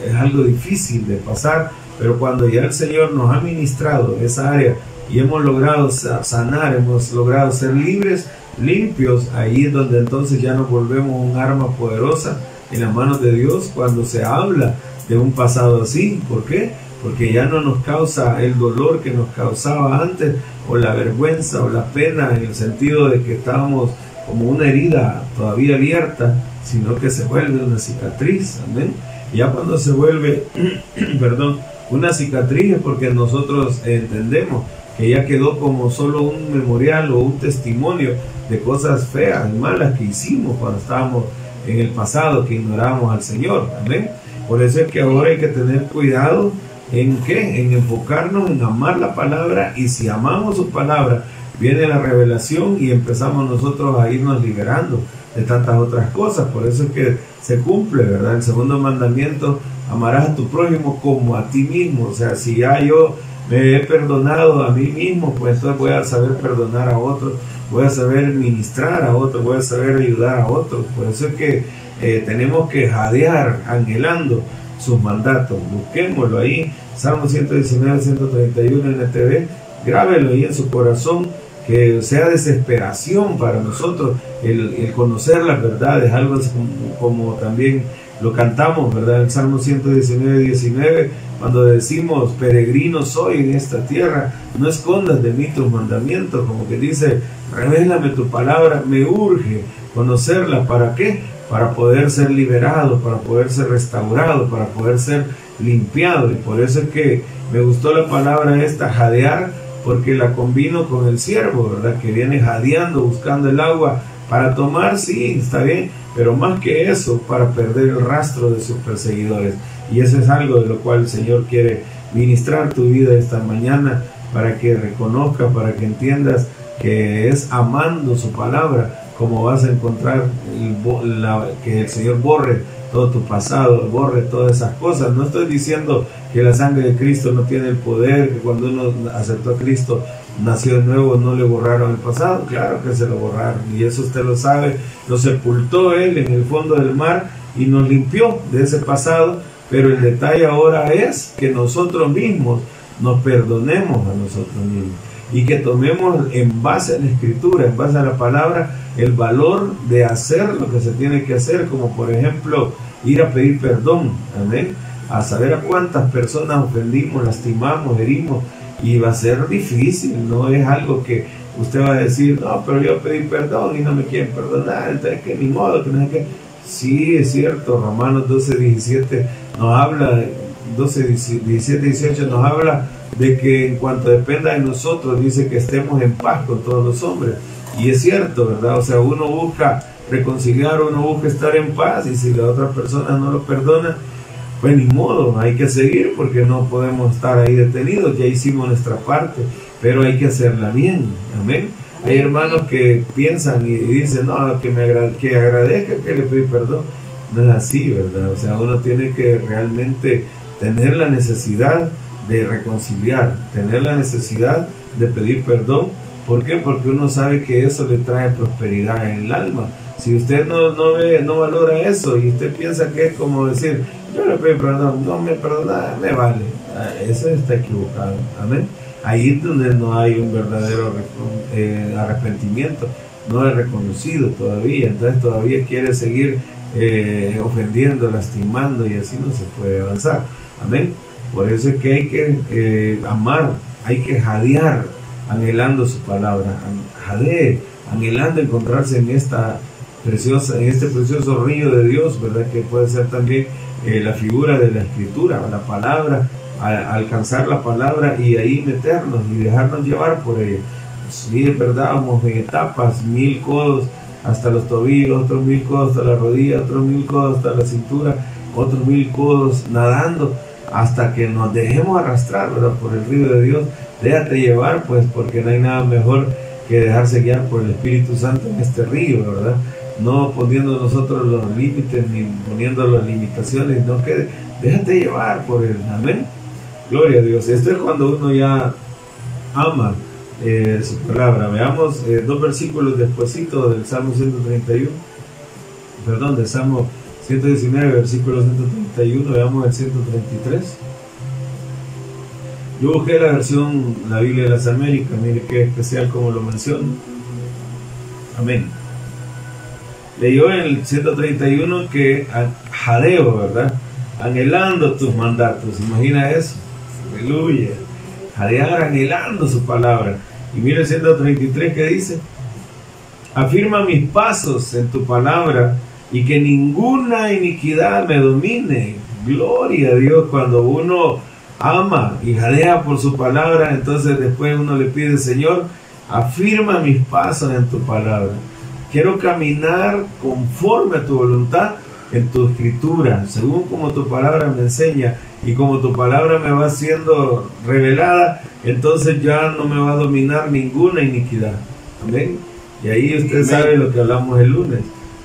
es algo difícil de pasar, pero cuando ya el Señor nos ha ministrado esa área y hemos logrado sa- sanar, hemos logrado ser libres, limpios, ahí es donde entonces ya nos volvemos un arma poderosa en las manos de Dios cuando se habla de un pasado así. ¿Por qué? Porque ya no nos causa el dolor que nos causaba antes, o la vergüenza, o la pena, en el sentido de que estábamos como una herida todavía abierta, sino que se vuelve una cicatriz. Amén. Ya cuando se vuelve, perdón, una cicatriz es porque nosotros entendemos que ya quedó como solo un memorial o un testimonio de cosas feas y malas que hicimos cuando estábamos en el pasado, que ignorábamos al Señor. Amén. Por eso es que ahora hay que tener cuidado en qué? En enfocarnos en amar la palabra y si amamos su palabra, viene la revelación y empezamos nosotros a irnos liberando de tantas otras cosas. Por eso es que se cumple, ¿verdad? El segundo mandamiento, amarás a tu prójimo como a ti mismo. O sea, si ya yo me he perdonado a mí mismo, pues entonces voy a saber perdonar a otros, voy a saber ministrar a otros, voy a saber ayudar a otros. Por eso es que eh, tenemos que jadear anhelando sus mandatos. Busquémoslo ahí, Salmo 119, 131 en el TV, grábelo ahí en su corazón que sea desesperación para nosotros el, conocer las verdades, algo como, también lo cantamos, ¿verdad? El Salmo 119, 19, cuando decimos, peregrino soy en esta tierra, no escondas de mí tus mandamientos, como que dice, revélame tu palabra, me urge conocerla, ¿para qué? Para poder ser liberado, para poder ser restaurado, para poder ser limpiado, y por eso es que me gustó la palabra esta, jadear, porque la combino con el siervo, ¿verdad? Que viene jadeando, buscando el agua para tomar, sí, está bien, pero más que eso, para perder el rastro de sus perseguidores. Y eso es algo de lo cual el Señor quiere ministrar tu vida esta mañana, para que reconozca, para que entiendas que es amando su palabra como vas a encontrar que el Señor borre todo tu pasado, borre todas esas cosas. No estoy diciendo que la sangre de Cristo no tiene el poder, que cuando uno aceptó a Cristo nació de nuevo, no le borraron el pasado. Claro que se lo borraron y eso usted lo sabe. Lo sepultó Él en el fondo del mar y nos limpió de ese pasado. Pero el detalle ahora es que nosotros mismos nos perdonemos a nosotros mismos y que tomemos en base a la escritura, en base a la palabra, el valor de hacer lo que se tiene que hacer, como por ejemplo ir a pedir perdón, amén, a saber a cuántas personas ofendimos, lastimamos, herimos, y va a ser difícil, no es algo que usted va a decir, no, pero yo pedí perdón y no me quieren perdonar, entonces que ni modo, que no es que... Sí, es cierto, Romanos 12, 17 nos habla, 12, 17, 18 nos habla de que en cuanto dependa de nosotros, dice que estemos en paz con todos los hombres. Y es cierto, ¿verdad? O sea, uno busca reconciliar, uno busca estar en paz y si la otra persona no lo perdona, pues ni modo, hay que seguir porque no podemos estar ahí detenidos, ya hicimos nuestra parte, pero hay que hacerla bien, amén. Hay hermanos que piensan y dicen, no, que me que agradezca que le pedí perdón. No es así, ¿verdad? O sea, uno tiene que realmente tener la necesidad de reconciliar, tener la necesidad de pedir perdón. ¿Por qué? Porque uno sabe que eso le trae prosperidad en el alma. Si usted no, no, ve, no valora eso y usted piensa que es como decir, yo le pido perdón, no me perdona, me vale. Ah, eso está equivocado. Amén. Ahí es donde no hay un verdadero eh, arrepentimiento, no es reconocido todavía, entonces todavía quiere seguir eh, ofendiendo, lastimando y así no se puede avanzar. Amén. Por eso es que hay que eh, amar, hay que jadear anhelando su palabra, jade, anhelando encontrarse en esta preciosa, en este precioso río de Dios, ¿verdad? Que puede ser también eh, la figura de la escritura, la palabra, alcanzar la palabra y ahí meternos y dejarnos llevar por ella. Sí, es verdad, vamos en etapas, mil codos hasta los tobillos, otros mil codos hasta la rodilla, otros mil codos hasta la cintura, otros mil codos nadando hasta que nos dejemos arrastrar por el río de Dios. Déjate llevar, pues, porque no hay nada mejor que dejarse guiar por el Espíritu Santo en este río, ¿verdad? No poniendo nosotros los límites ni poniendo las limitaciones, no que déjate llevar por el amén. Gloria a Dios. Esto es cuando uno ya ama eh, su palabra. Veamos eh, dos versículos despuesito del Salmo 131, perdón, del Salmo 119, versículo 131, veamos el 133. Yo busqué la versión, la Biblia de las Américas, mire qué especial como lo menciona. Amén. Leyó en el 131 que jadeo, ¿verdad? Anhelando tus mandatos, imagina eso. Aleluya. Jadear anhelando su palabra. Y mire el 133 que dice, afirma mis pasos en tu palabra y que ninguna iniquidad me domine. Gloria a Dios cuando uno ama y jadea por su palabra, entonces después uno le pide, Señor, afirma mis pasos en tu palabra. Quiero caminar conforme a tu voluntad en tu escritura, según como tu palabra me enseña y como tu palabra me va siendo revelada, entonces ya no me va a dominar ninguna iniquidad. Amén. Y ahí usted sabe lo que hablamos el lunes.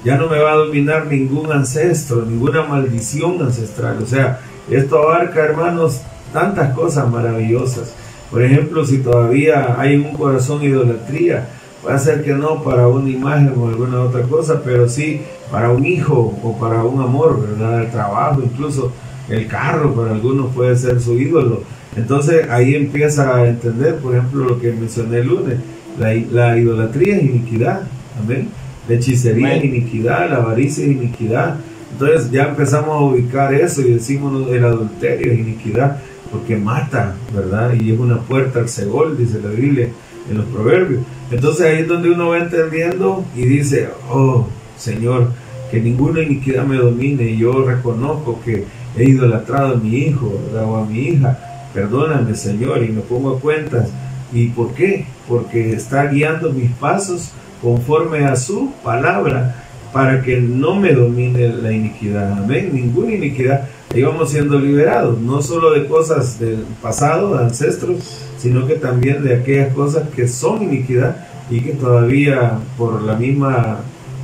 Ya no me va a dominar ningún ancestro, ninguna maldición ancestral. O sea, esto abarca, hermanos, tantas cosas maravillosas. Por ejemplo, si todavía hay un corazón idolatría, puede ser que no para una imagen o alguna otra cosa, pero sí para un hijo o para un amor, ¿verdad? El trabajo, incluso el carro, para algunos puede ser su ídolo. Entonces ahí empieza a entender, por ejemplo, lo que mencioné el lunes, la, idolatría es iniquidad, amén. La hechicería es iniquidad, la avaricia es iniquidad. Entonces ya empezamos a ubicar eso y decimos el adulterio es iniquidad porque mata, ¿verdad? Y es una puerta al segol, dice la Biblia en los proverbios. Entonces ahí es donde uno va entendiendo y dice, oh Señor, que ninguna iniquidad me domine y yo reconozco que he idolatrado a mi hijo o a mi hija. Perdóname Señor y me pongo a cuentas. ¿Y por qué? Porque está guiando mis pasos conforme a su palabra para que no me domine la iniquidad. Amén. Ninguna iniquidad. Ahí vamos siendo liberados, no solo de cosas del pasado, de ancestros, sino que también de aquellas cosas que son iniquidad y que todavía por la misma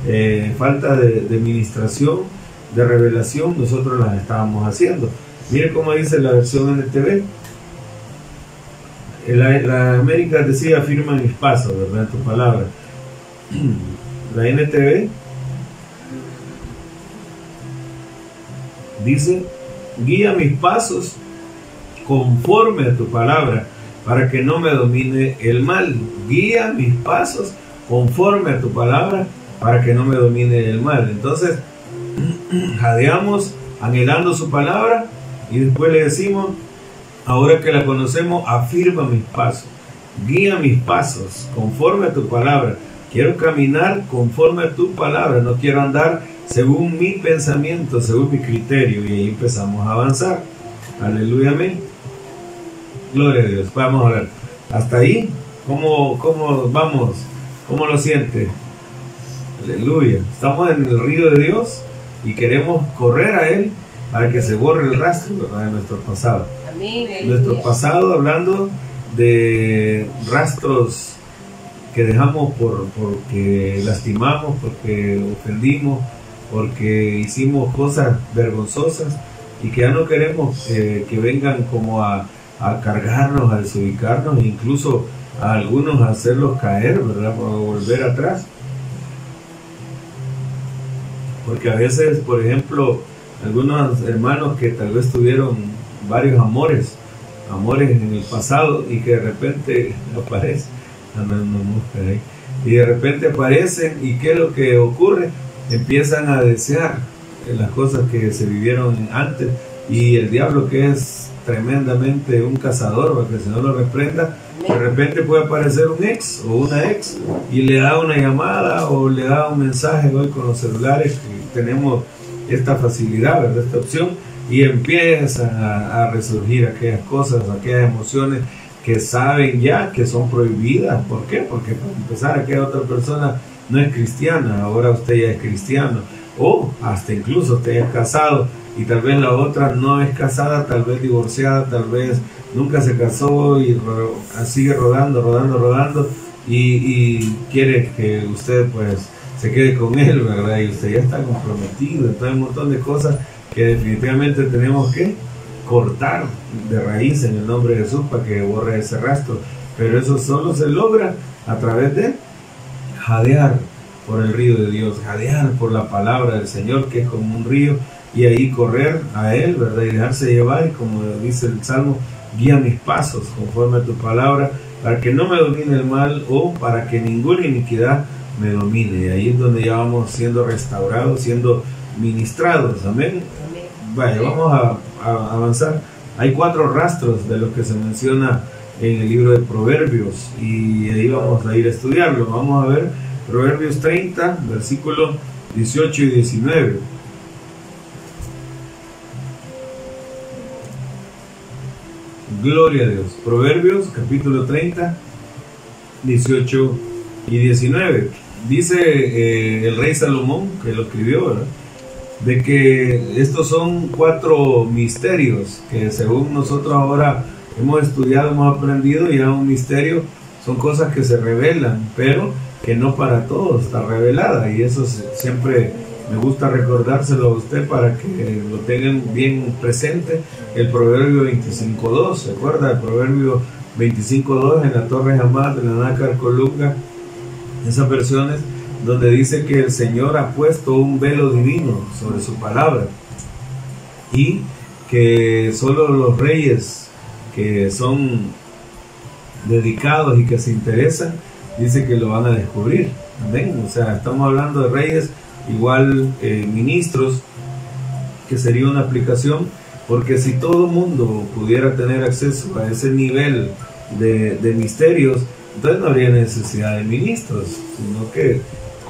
eh, falta de, de administración, de revelación, nosotros las estábamos haciendo. Mire cómo dice la versión NTV. La, la América decía afirma mis pasos, ¿verdad? Tu palabra. La NTV dice, guía mis pasos conforme a tu palabra, para que no me domine el mal. Guía mis pasos conforme a tu palabra, para que no me domine el mal. Entonces, jadeamos anhelando su palabra y después le decimos, ahora que la conocemos, afirma mis pasos, guía mis pasos conforme a tu palabra. Quiero caminar conforme a tu palabra, no quiero andar según mi pensamiento, según mi criterio, y ahí empezamos a avanzar. Aleluya, amén. Gloria a Dios. Vamos a ver. Hasta ahí, ¿cómo, cómo vamos? ¿Cómo lo siente? Aleluya. Estamos en el río de Dios y queremos correr a Él para que se borre el rastro de nuestro pasado. Amén. Nuestro pasado hablando de rastros que dejamos por, porque lastimamos, porque ofendimos, porque hicimos cosas vergonzosas y que ya no queremos eh, que vengan como a, cargarnos, a desubicarnos incluso a algunos a hacerlos caer, ¿verdad? Para volver atrás. Porque a veces, por ejemplo, algunos hermanos que tal vez tuvieron varios amores, amores en el pasado y que de repente aparecen, y de repente aparecen y qué es lo que ocurre, empiezan a desear las cosas que se vivieron antes. Y el diablo que es tremendamente un cazador para que el Señor lo reprenda de repente puede aparecer un ex o una ex y le da una llamada o le da un mensaje hoy con los celulares que tenemos esta facilidad, ¿verdad? esta opción y empiezan a, a resurgir aquellas cosas, aquellas emociones que saben ya que son prohibidas. ¿Por qué? Porque para empezar aquella otra persona no es cristiana, ahora usted ya es cristiano, o hasta incluso usted es casado y tal vez la otra no es casada, tal vez divorciada, tal vez nunca se casó y sigue rodando, rodando, rodando y, quiere que usted pues se quede con él, ¿verdad? Y usted ya está comprometido, hay un montón de cosas que definitivamente tenemos que cortar de raíz en el nombre de Jesús para que borre ese rastro. Pero eso solo se logra a través de jadear por el río de Dios, jadear por la palabra del Señor, que es como un río, y ahí correr a Él, ¿verdad? Y dejarse llevar, y como dice el Salmo, guía mis pasos conforme a tu palabra, para que no me domine el mal o para que ninguna iniquidad me domine. Y ahí es donde ya vamos siendo restaurados, siendo ministrados. Amén. Vaya, vamos a, a avanzar. Hay cuatro rastros de lo que se menciona en el libro de Proverbios y ahí vamos a ir a estudiarlo. Vamos a ver Proverbios 30, versículos 18 y 19. Gloria a Dios. Proverbios capítulo 30, 18 y 19. Dice eh, el rey Salomón, que lo escribió, de que estos son cuatro misterios que según nosotros ahora hemos estudiado, hemos aprendido, ya un misterio son cosas que se revelan, pero que no para todos está revelada y eso siempre me gusta recordárselo a usted para que lo tengan bien presente. El proverbio 25.2, ¿se acuerda? El proverbio 25.2 en la Torre Hamad de la Nácar Colunga, esas versiones donde dice que el Señor ha puesto un velo divino sobre su palabra y que solo los reyes que son dedicados y que se interesan, dice que lo van a descubrir. Amén. O sea, estamos hablando de reyes, igual eh, ministros, que sería una aplicación, porque si todo mundo pudiera tener acceso a ese nivel de, de misterios, entonces no habría necesidad de ministros, sino que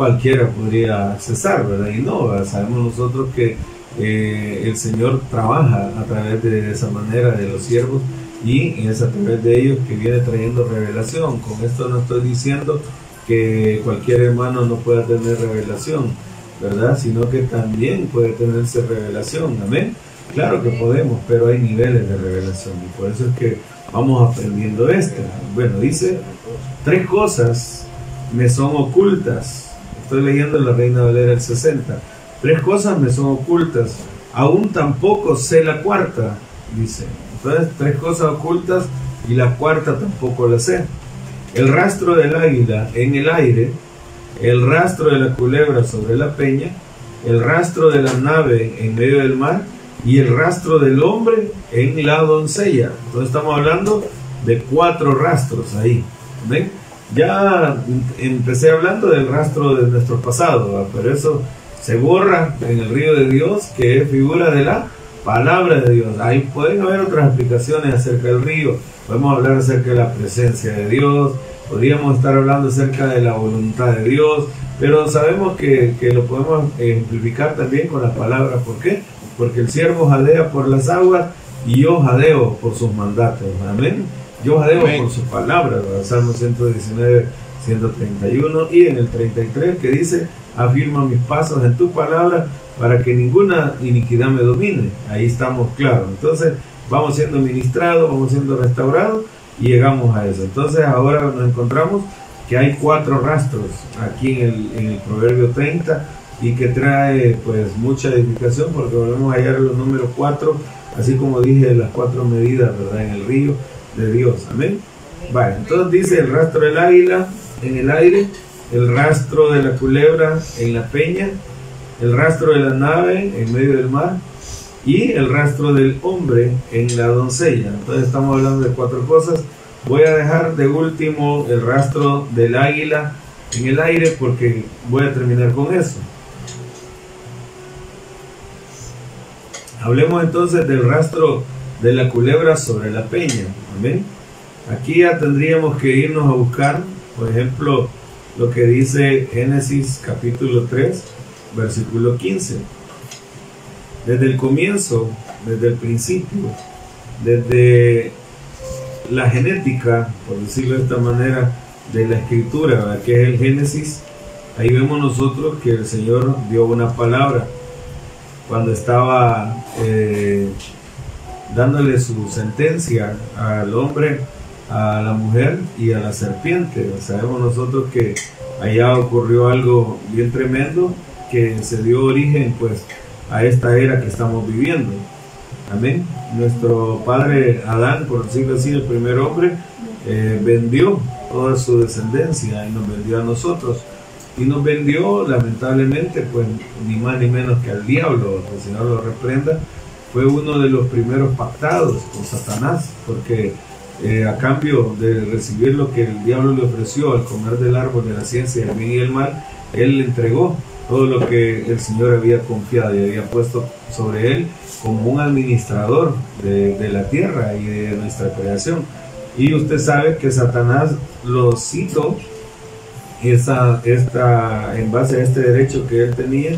cualquiera podría accesar, ¿verdad? Y no, sabemos nosotros que eh, el Señor trabaja a través de esa manera de los siervos y es a través de ellos que viene trayendo revelación. Con esto no estoy diciendo que cualquier hermano no pueda tener revelación, ¿verdad? Sino que también puede tenerse revelación, amén. Claro que podemos, pero hay niveles de revelación y por eso es que vamos aprendiendo esto. Bueno, dice, tres cosas me son ocultas. Estoy leyendo la Reina Valera el 60. Tres cosas me son ocultas. Aún tampoco sé la cuarta, dice. Entonces, tres cosas ocultas y la cuarta tampoco la sé. El rastro del águila en el aire, el rastro de la culebra sobre la peña, el rastro de la nave en medio del mar y el rastro del hombre en la doncella. Entonces estamos hablando de cuatro rastros ahí. ¿Ven? Ya empecé hablando del rastro de nuestro pasado, pero eso se borra en el río de Dios, que es figura de la palabra de Dios. Ahí pueden haber otras explicaciones acerca del río. Podemos hablar acerca de la presencia de Dios. Podríamos estar hablando acerca de la voluntad de Dios. Pero sabemos que, que lo podemos ejemplificar también con la palabra. ¿Por qué? Porque el siervo jadea por las aguas y yo jadeo por sus mandatos. Amén. Yo jadeo por sus palabras. Salmo 119, 131 y en el 33 que dice, afirma mis pasos en tu palabra para que ninguna iniquidad me domine. Ahí estamos claros. Entonces vamos siendo ministrados, vamos siendo restaurados y llegamos a eso. Entonces ahora nos encontramos que hay cuatro rastros aquí en el, en el Proverbio 30 y que trae pues mucha edificación porque volvemos a hallar los números 4, así como dije las cuatro medidas, ¿verdad? En el río de Dios. Amén. Vale, entonces dice el rastro del águila en el aire, el rastro de la culebra en la peña, el rastro de la nave en medio del mar y el rastro del hombre en la doncella. Entonces estamos hablando de cuatro cosas. Voy a dejar de último el rastro del águila en el aire porque voy a terminar con eso. Hablemos entonces del rastro de la culebra sobre la peña. Amén. Aquí ya tendríamos que irnos a buscar, por ejemplo, lo que dice Génesis capítulo 3, versículo 15. Desde el comienzo, desde el principio, desde la genética, por decirlo de esta manera, de la escritura, que es el Génesis, ahí vemos nosotros que el Señor dio una palabra cuando estaba eh, dándole su sentencia al hombre, a la mujer y a la serpiente. Sabemos nosotros que allá ocurrió algo bien tremendo que se dio origen pues a esta era que estamos viviendo. Amén. Nuestro padre Adán, por decirlo así, el primer hombre, eh, vendió toda su descendencia y nos vendió a nosotros. Y nos vendió, lamentablemente, pues ni más ni menos que al diablo, que el Señor lo reprenda. Fue uno de los primeros pactados con Satanás, porque eh, a cambio de recibir lo que el diablo le ofreció al comer del árbol de la ciencia del bien y el mal, él le entregó todo lo que el Señor había confiado y había puesto sobre él como un administrador de, la tierra y de nuestra creación. Y usted sabe que Satanás lo citó esta, en base a este derecho que él tenía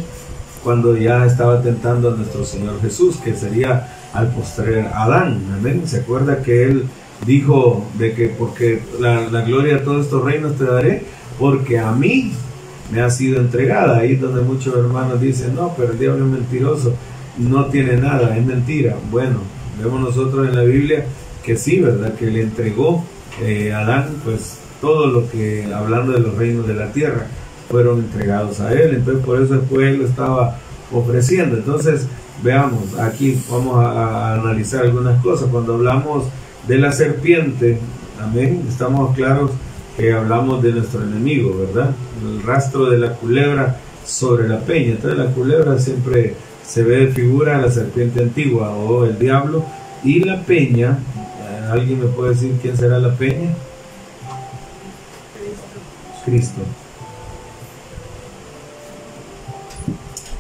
cuando ya estaba tentando a nuestro Señor Jesús, que sería al postrer Adán. Amén. ¿Se acuerda que él dijo de que porque la, la gloria de todos estos reinos te daré? Porque a mí me ha sido entregada. Ahí donde muchos hermanos dicen, no, pero el diablo es mentiroso, no tiene nada, es mentira. Bueno, vemos nosotros en la Biblia que sí, ¿verdad? Que le entregó eh, a Adán, pues todo lo que, hablando de los reinos de la tierra, fueron entregados a él. Entonces, por eso después él lo estaba ofreciendo. Entonces, veamos, aquí vamos a, analizar algunas cosas. Cuando hablamos de la serpiente, amén, estamos claros que hablamos de nuestro enemigo, ¿verdad? El rastro de la culebra sobre la peña. Entonces la culebra siempre se ve de figura la serpiente antigua o el diablo y la peña. ¿Alguien me puede decir quién será la peña? Cristo.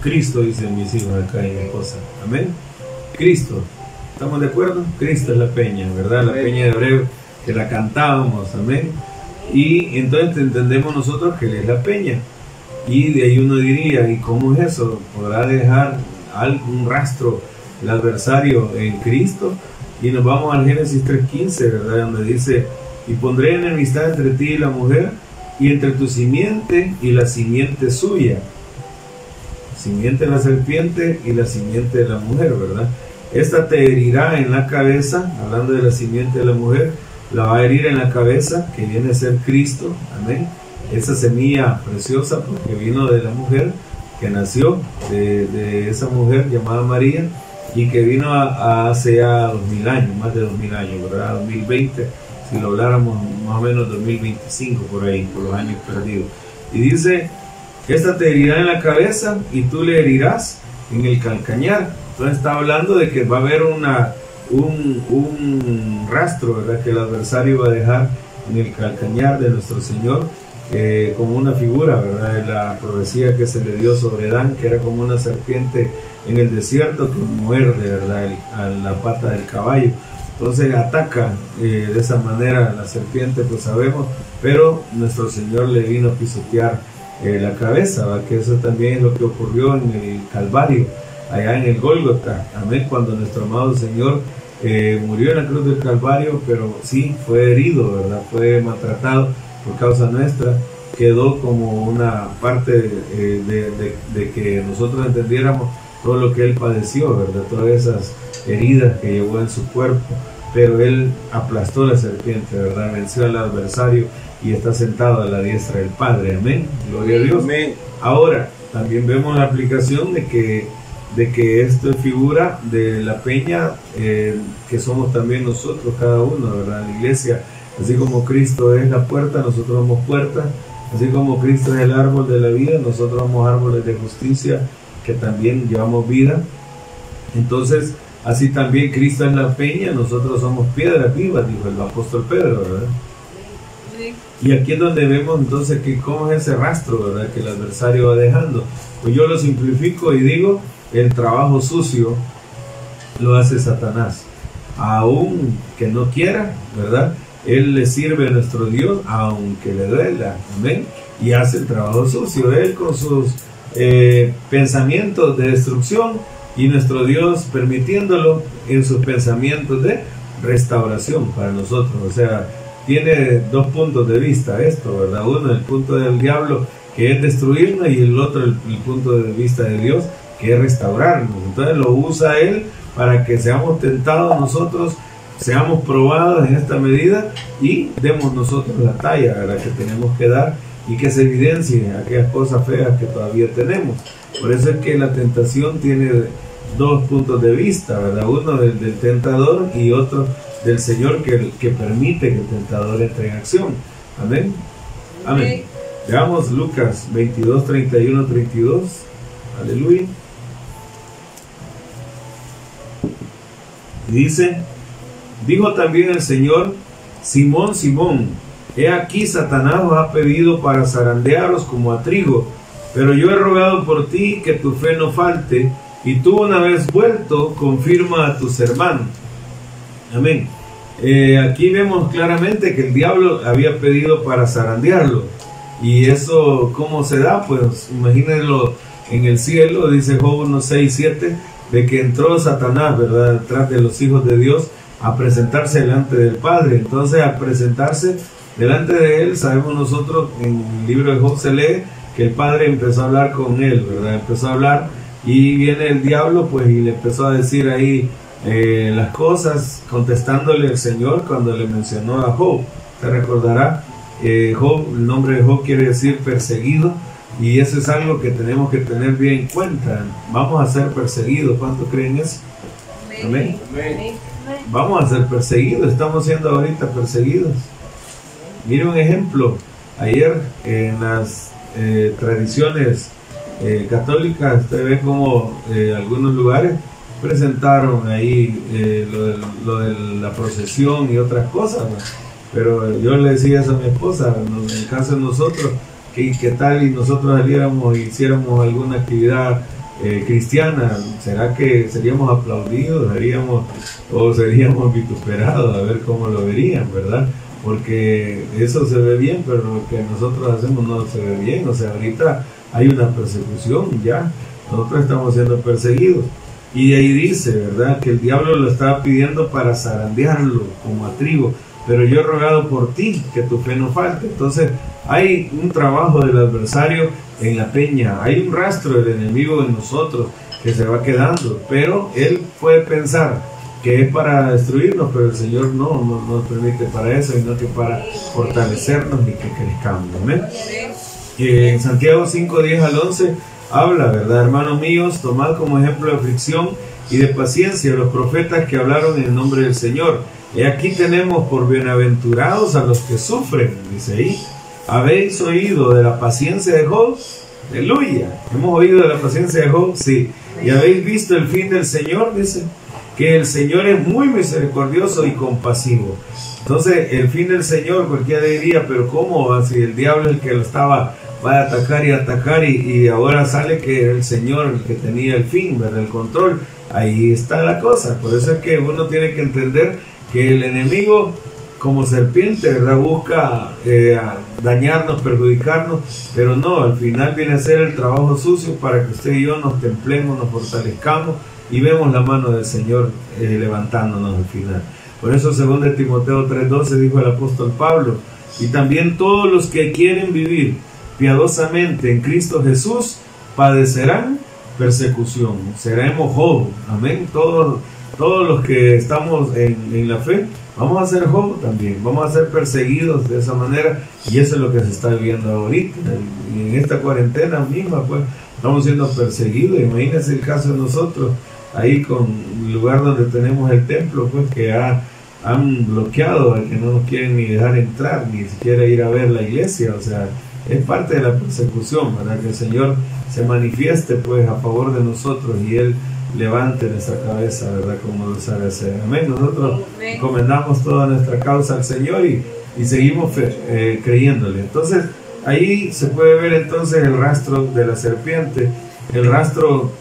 Cristo, dicen mis hijos acá y mi esposa. Amén. Cristo. ¿Estamos de acuerdo? Cristo es la peña, ¿verdad? La peña de Hebreo que la cantábamos. Amén. Y entonces entendemos nosotros que Él es la peña. Y de ahí uno diría, ¿y cómo es eso? ¿Podrá dejar algún rastro el adversario en Cristo? Y nos vamos al Génesis 3.15, ¿verdad? Donde dice, y pondré enemistad entre ti y la mujer, y entre tu simiente y la simiente suya. Simiente de la serpiente y la simiente de la mujer, ¿verdad? Esta te herirá en la cabeza, hablando de la simiente de la mujer, la va a herir en la cabeza, que viene a ser Cristo, amén. Esa semilla preciosa, porque vino de la mujer, que nació de, esa mujer llamada María, y que vino a, hace ya dos mil años, más de dos mil años, ¿verdad? 2020, si lo habláramos más o menos 2025 por ahí, por los años perdidos. Y dice, esta te herirá en la cabeza y tú le herirás en el calcañar. Entonces está hablando de que va a haber una un, rastro ¿verdad? que el adversario va a dejar en el calcañar de nuestro Señor eh, como una figura ¿verdad? de la profecía que se le dio sobre Adán, que era como una serpiente en el desierto que muerde ¿verdad? a la pata del caballo. Entonces ataca eh, de esa manera la serpiente, pues sabemos, pero nuestro Señor le vino a pisotear la cabeza, que eso también es lo que ocurrió en el Calvario allá en el Gólgota, amén, cuando nuestro amado Señor eh, murió en la cruz del Calvario, pero sí fue herido, ¿verdad? Fue maltratado por causa nuestra, quedó como una parte eh, de, que nosotros entendiéramos todo lo que él padeció, ¿verdad? Todas esas heridas que llevó en su cuerpo, pero él aplastó la serpiente, ¿verdad? Venció al adversario y está sentado a la diestra del Padre, amén. Gloria a Dios. Amén. Ahora, también vemos la aplicación de que de que esto es figura de la peña eh, que somos también nosotros, cada uno, ¿verdad? La iglesia, así como Cristo es la puerta, nosotros somos puerta, así como Cristo es el árbol de la vida, nosotros somos árboles de justicia que también llevamos vida. Entonces, así también Cristo es la peña, nosotros somos piedras vivas, dijo el apóstol Pedro, ¿verdad? Y aquí es donde vemos entonces que cómo es ese rastro, ¿verdad? Que el adversario va dejando. Pues yo lo simplifico y digo el trabajo sucio lo hace Satanás. Aún que no quiera, ¿verdad? Él le sirve a nuestro Dios aunque le duela. Amén. Y hace el trabajo sucio. Él con sus eh, pensamientos de destrucción y nuestro Dios permitiéndolo en sus pensamientos de restauración para nosotros. O sea, tiene dos puntos de vista esto, ¿verdad? Uno, el punto del diablo que es destruirnos y el otro, el punto de vista de Dios que restaurarnos. Entonces lo usa Él para que seamos tentados nosotros, seamos probados en esta medida y demos nosotros la talla a la que tenemos que dar y que se evidencien aquellas cosas feas que todavía tenemos. Por eso es que la tentación tiene dos puntos de vista, ¿verdad? Uno del, tentador y otro del Señor que, que permite que el tentador entre en acción. Amén. Amén. Veamos Lucas 22, 31, 32. Aleluya. Dice, dijo también el Señor, Simón, Simón, he aquí Satanás os ha pedido para zarandearos como a trigo, pero yo he rogado por ti que tu fe no falte, y tú una vez vuelto, confirma a tus hermanos. Amén. Eh, aquí vemos claramente que el diablo había pedido para zarandearlo. Y eso, ¿cómo se da? Pues imagínenlo en el cielo, dice Job 1, 6, 7 de que entró Satanás, ¿verdad?, detrás de los hijos de Dios a presentarse delante del Padre. Entonces, al presentarse delante de Él, sabemos nosotros, en el libro de Job se lee que el padre empezó a hablar con él, ¿verdad? Empezó a hablar y viene el diablo pues y le empezó a decir ahí eh, las cosas, contestándole el Señor cuando le mencionó a Job. Se recordará, eh, Job, el nombre de Job quiere decir perseguido y eso es algo que tenemos que tener bien en cuenta. Vamos a ser perseguidos, ¿cuánto creen eso? Amén. Vamos a ser perseguidos, estamos siendo ahorita perseguidos. Mire un ejemplo, ayer en las eh, tradiciones católicas, usted ve como algunos lugares presentaron ahí lo de, la procesión y otras cosas, pero yo le decía eso a mi esposa, en el caso de nosotros, que qué tal y nosotros saliéramos y hiciéramos alguna actividad cristiana, ¿será que seríamos aplaudidos, seríamos, o seríamos vituperados a ver cómo lo verían, verdad? porque eso se ve bien, pero lo que nosotros hacemos no se ve bien. O sea, ahorita hay una persecución ya, nosotros estamos siendo perseguidos. Y ahí dice, ¿verdad?, que el diablo lo estaba pidiendo para zarandearlo como a trigo, pero yo he rogado por ti que tu fe no falte. Entonces, hay un trabajo del adversario en la peña, hay un rastro del enemigo en nosotros que se va quedando, pero él puede pensar, que es para destruirnos, pero el Señor no, nos permite para eso, sino que para fortalecernos y que crezcamos. Amén. en Santiago 5, 10 al 11 habla, ¿verdad? Hermanos míos, tomad como ejemplo de aflicción y de paciencia los profetas que hablaron en el nombre del Señor. Y aquí tenemos por bienaventurados a los que sufren, dice ahí. ¿Habéis oído de la paciencia de Job? Aleluya. ¿Hemos oído de la paciencia de Job? Sí. ¿Y habéis visto el fin del Señor? Dice que el Señor es muy misericordioso y compasivo. Entonces, el fin del Señor, cualquiera diría, pero ¿cómo? Si el diablo es el que lo estaba, va a atacar y atacar y, ahora sale que el Señor que tenía el fin, ¿verdad? El control. Ahí está la cosa. Por eso es que uno tiene que entender que el enemigo como serpiente, ¿verdad? Busca eh, dañarnos, perjudicarnos, pero no, al final viene a ser el trabajo sucio para que usted y yo nos templemos, nos fortalezcamos y vemos la mano del Señor eh, levantándonos al final. Por eso, según de Timoteo 3:12, dijo el apóstol Pablo, y también todos los que quieren vivir piadosamente en Cristo Jesús padecerán persecución. Seremos Job, amén. Todos, todos los que estamos en, en la fe, vamos a ser Job también, vamos a ser perseguidos de esa manera, y eso es lo que se está viviendo ahorita. En esta cuarentena misma, pues, estamos siendo perseguidos. Imagínense el caso de nosotros ahí con el lugar donde tenemos el templo, pues que han bloqueado, que no nos quieren ni dejar entrar, ni siquiera ir a ver la iglesia, o sea, es parte de la persecución, ¿verdad? Que el Señor se manifieste pues a favor de nosotros y Él levante nuestra cabeza, ¿verdad? Como lo sabe hacer. Amén. Nosotros encomendamos toda nuestra causa al Señor y, y seguimos eh, creyéndole. Entonces, ahí se puede ver entonces el rastro de la serpiente, el rastro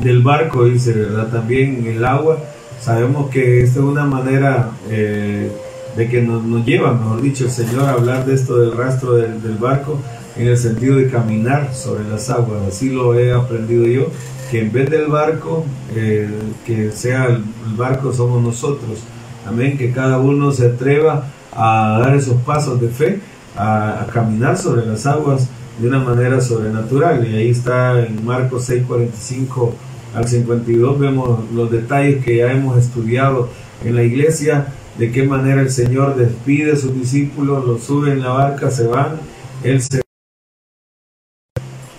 del barco, dice, ¿verdad? También en el agua. Sabemos que esta es una manera eh, de que nos, nos, lleva, mejor dicho, el Señor a hablar de esto del rastro del, barco en el sentido de caminar sobre las aguas. Así lo he aprendido yo, que en vez del barco, que sea el, barco somos nosotros. Amén, que cada uno se atreva a dar esos pasos de fe, a, a caminar sobre las aguas de una manera sobrenatural. Y ahí está en Marcos 6:45 al 52 vemos los detalles que ya hemos estudiado en la iglesia, de qué manera el Señor despide a sus discípulos, los sube en la barca, se van, Él se,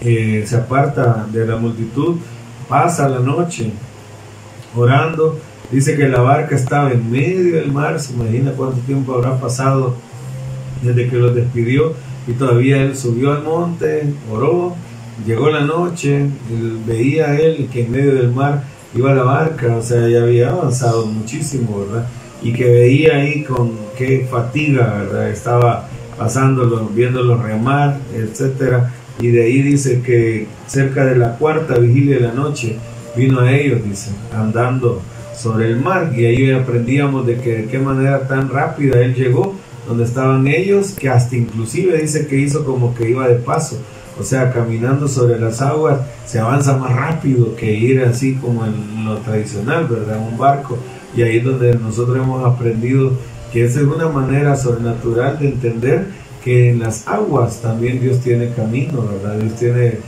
eh, se aparta de la multitud, pasa la noche orando, dice que la barca estaba en medio del mar, se imagina cuánto tiempo habrá pasado desde que los despidió y todavía Él subió al monte, oró, Llegó la noche, veía él que en medio del mar iba la barca, o sea, ya había avanzado muchísimo, ¿verdad? Y que veía ahí con qué fatiga. Estaba pasándolo, viéndolo remar, etcétera. Y de ahí dice que cerca de la cuarta vigilia de la noche vino a ellos, dice, andando sobre el mar. Y ahí aprendíamos de que de qué manera tan rápida él llegó donde estaban ellos, que hasta inclusive dice que hizo como que iba de paso o sea, caminando sobre las aguas se avanza más rápido que ir así como en lo tradicional, ¿verdad? Un barco. Y ahí es donde nosotros hemos aprendido que esa es una manera sobrenatural de entender que en las aguas también Dios tiene camino, ¿verdad? Dios tiene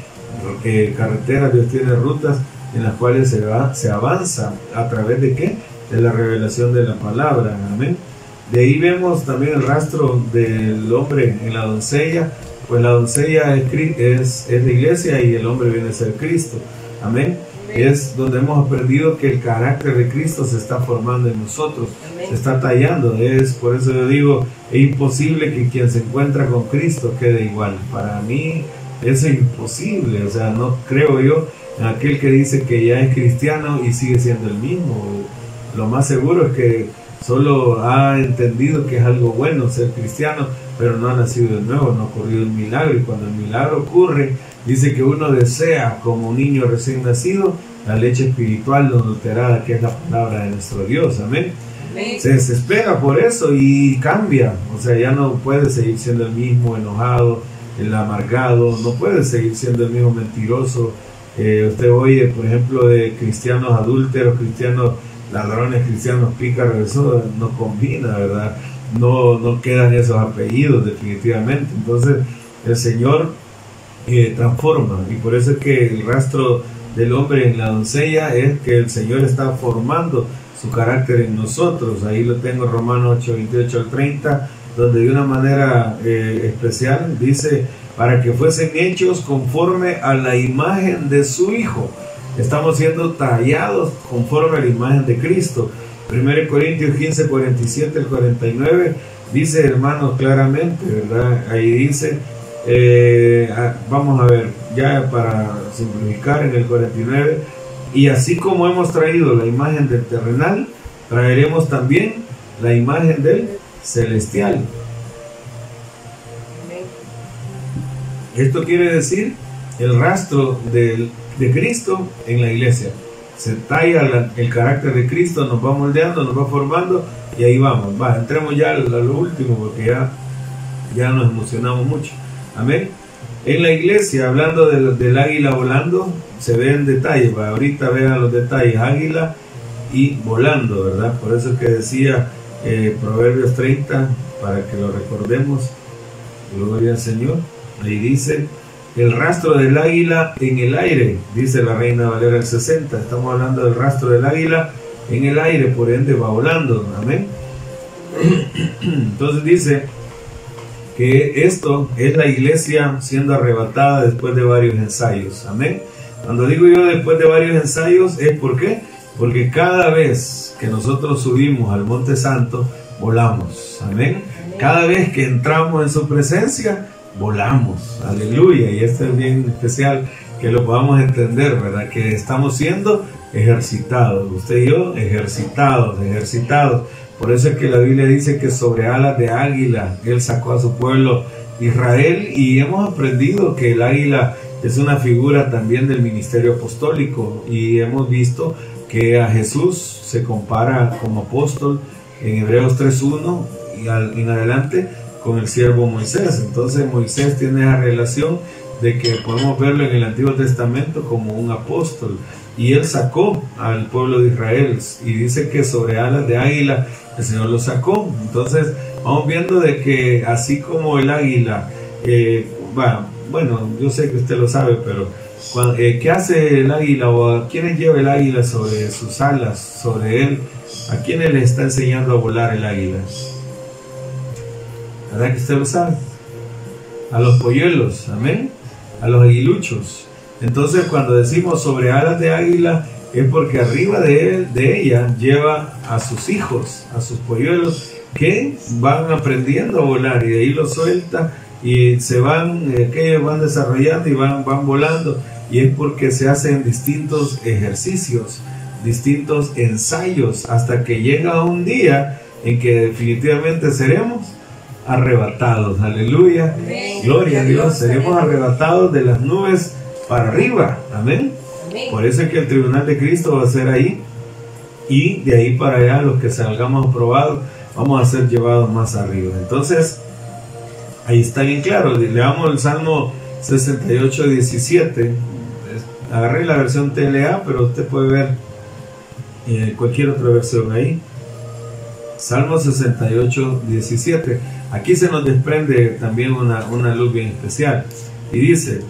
eh, carreteras, Dios tiene rutas en las cuales se, va, se avanza a través de qué? De la revelación de la palabra, amén. De ahí vemos también el rastro del hombre en la doncella, pues la doncella es, es, la iglesia y el hombre viene a ser Cristo, amén. Es donde hemos aprendido que el carácter de Cristo se está formando en nosotros, se está tallando. Es por eso yo digo, es imposible que quien se encuentra con Cristo quede igual. Para mí es imposible, o sea, no creo yo en aquel que dice que ya es cristiano y sigue siendo el mismo. Lo más seguro es que solo ha entendido que es algo bueno ser cristiano, pero no ha nacido de nuevo, no ha ocurrido el milagro. Y cuando el milagro ocurre, dice que uno desea, como un niño recién nacido, la leche espiritual no adulterada, que es la palabra de nuestro Dios. Amén. Se desespera por eso y cambia. O sea, ya no puede seguir siendo el mismo enojado, el amargado, no puede seguir siendo el mismo mentiroso. Eh, usted oye, por ejemplo, de cristianos adúlteros, cristianos ladrones, cristianos pícaros, eso no combina, ¿verdad? No, no quedan esos apellidos definitivamente. Entonces, el Señor eh, transforma y por eso es que el rastro del hombre en la doncella es que el Señor está formando su carácter en nosotros. Ahí lo tengo Romanos 8, 28 al 30 donde de una manera eh, especial dice, para que fuesen hechos conforme a la imagen de su Hijo. Estamos siendo tallados conforme a la imagen de Cristo. 1 Corintios 15, 47 al 49 dice, hermanos, claramente, ¿verdad? Ahí dice, eh, ah, vamos a ver, ya para simplificar en el 49, y así como hemos traído la imagen del terrenal, traeremos también la imagen del celestial. Esto quiere decir el rastro de Cristo en la iglesia. Se talla el carácter de Cristo, nos va moldeando, nos va formando y ahí vamos. Va, entremos ya a lo último porque ya, ya nos emocionamos mucho. Amén. En la iglesia, hablando del, águila volando, se ve en detalle. ahorita vean los detalles, águila y volando, ¿verdad? Por eso es que decía eh, Proverbios 30, para que lo recordemos. Gloria al Señor. Ahí dice, el rastro del águila en el aire, dice la Reina Valera el 60. Estamos hablando del rastro del águila en el aire, por ende va volando. Amén. Entonces dice que esto es la iglesia siendo arrebatada después de varios ensayos. Amén. Cuando digo yo después de varios ensayos es porque porque cada vez que nosotros subimos al Monte Santo, volamos. Amén. Cada vez que entramos en su presencia, volamos. Aleluya. Y esto es bien especial que lo podamos entender, ¿verdad? Que estamos siendo ejercitados. Usted y yo, ejercitados, ejercitados. Por eso es que la Biblia dice que sobre alas de águila Él sacó a su pueblo Israel y hemos aprendido que el águila es una figura también del ministerio apostólico y hemos visto que a Jesús se compara como apóstol en Hebreos 3.1 y en adelante con el siervo Moisés. Entonces Moisés tiene esa relación de que podemos verlo en el Antiguo Testamento como un apóstol. Y él sacó al pueblo de Israel y dice que sobre alas de águila el Señor lo sacó. Entonces vamos viendo de que así como el águila, eh, bueno, yo sé que usted lo sabe, pero eh, ¿Qué hace el águila o a quiénes lleva el águila sobre sus alas, sobre él? ¿A quiénes le está enseñando a volar el águila? ¿Verdad que usted lo? A los polluelos, amén. A los aguiluchos. Entonces cuando decimos sobre alas de águila es porque arriba de de ella, lleva a sus hijos, a sus polluelos, que van aprendiendo a volar y de ahí los suelta y se van, eh, que van desarrollando y van, van volando y es porque se hacen distintos ejercicios, distintos ensayos, hasta que llega un día en que definitivamente seremos arrebatados. Aleluya. Gloria a Dios. Seremos arrebatados de las nubes para arriba. Amén. Por eso es que el tribunal de Cristo va a ser ahí. Y de ahí para allá, los que salgamos aprobados, vamos a ser llevados más arriba. Entonces, ahí está bien claro. Leamos el Salmo 68, 17 agarré la versión TLA, pero usted puede ver eh, cualquier otra versión ahí. Salmo 68, 17. Aquí se nos desprende también una, una luz bien especial. Y dice,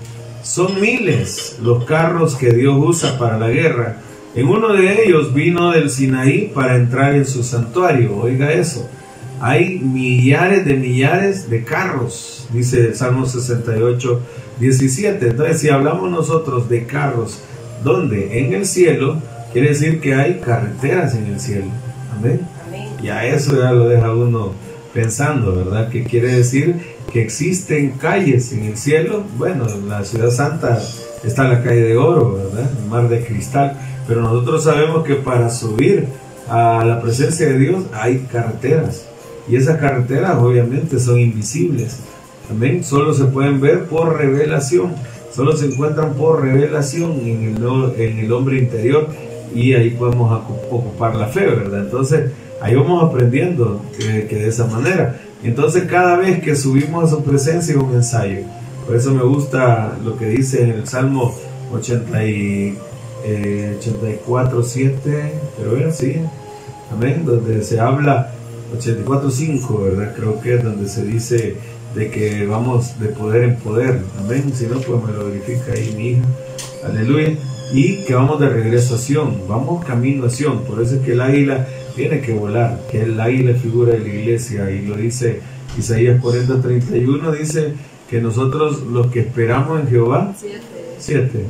son miles los carros que Dios usa para la guerra. En uno de ellos vino del Sinaí para entrar en su santuario. Oiga eso. Hay millares de millares de carros, dice Salmo 68, 17. Entonces, si hablamos nosotros de carros, ¿dónde? En el cielo, quiere decir que hay carreteras en el cielo. Amén. Y a eso ya lo deja uno pensando, ¿verdad? Que quiere decir que existen calles en el cielo. Bueno, en la ciudad santa está la calle de oro, ¿verdad? El mar de cristal. Pero nosotros sabemos que para subir a la presencia de Dios hay carreteras. Y esas carreteras obviamente son invisibles. También solo se pueden ver por revelación. Solo se encuentran por revelación en el, en el hombre interior y ahí podemos ocupar la fe, ¿verdad? Entonces, ahí vamos aprendiendo que, de esa manera. Entonces, cada vez que subimos a su presencia es un ensayo. Por eso me gusta lo que dice en el Salmo 80 y, 84, 7, pero ver, sí, amén, donde se habla 84, 5, ¿verdad? Creo que es donde se dice de que vamos de poder en poder, amén, si no, pues me lo verifica ahí mi hija, aleluya y que vamos de regreso a Sion, vamos camino a Sion, por eso es que el águila tiene que volar, que el águila figura de la iglesia y lo dice Isaías 40, 31, dice que nosotros los que esperamos en Jehová, siete,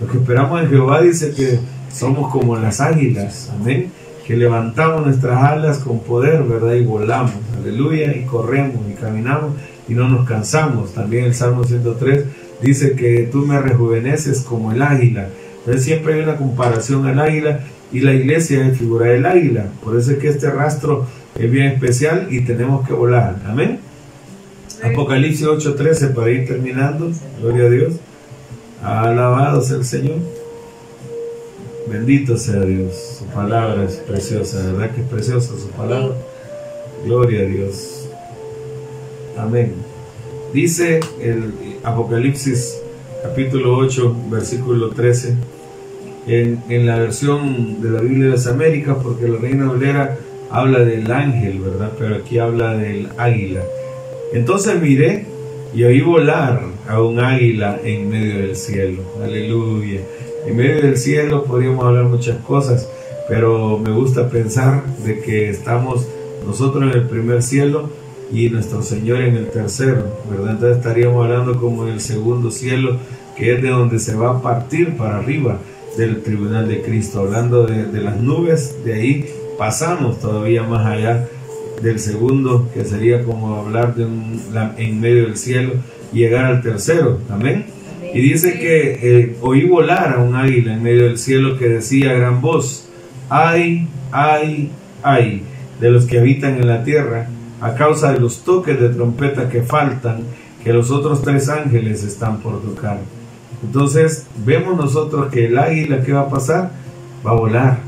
los que esperamos en Jehová dice que somos como las águilas, amén, que levantamos nuestras alas con poder, ¿verdad? Y volamos, aleluya, y corremos y caminamos y no nos cansamos. También el Salmo 103 dice que tú me rejuveneces como el águila. Entonces siempre hay una comparación al águila y la iglesia es figura del águila. Por eso es que este rastro es bien especial y tenemos que volar. Amén. Apocalipsis 8:13 para ir terminando. Gloria a Dios. Alabado sea el Señor. Bendito sea Dios. Su palabra es preciosa, ¿verdad que es preciosa su palabra? Gloria a Dios. Amén. Dice el Apocalipsis capítulo 8, versículo 13, en, en, la versión de la Biblia de las Américas, porque la Reina Valera habla del ángel, ¿verdad? Pero aquí habla del águila. Entonces miré y oí volar a un águila en medio del cielo. Aleluya. En medio del cielo podríamos hablar muchas cosas, pero me gusta pensar de que estamos nosotros en el primer cielo y nuestro Señor en el tercero, ¿verdad? Entonces estaríamos hablando como en el segundo cielo, que es de donde se va a partir para arriba del tribunal de Cristo, hablando de, las nubes, de ahí pasamos todavía más allá del segundo, que sería como hablar de un, en medio del cielo, llegar al tercero, amén. Y dice que eh, oí volar a un águila en medio del cielo que decía a gran voz, ay, ay, ay, de los que habitan en la tierra, a causa de los toques de trompeta que faltan, que los otros tres ángeles están por tocar. Entonces vemos nosotros que el águila que va a pasar va a volar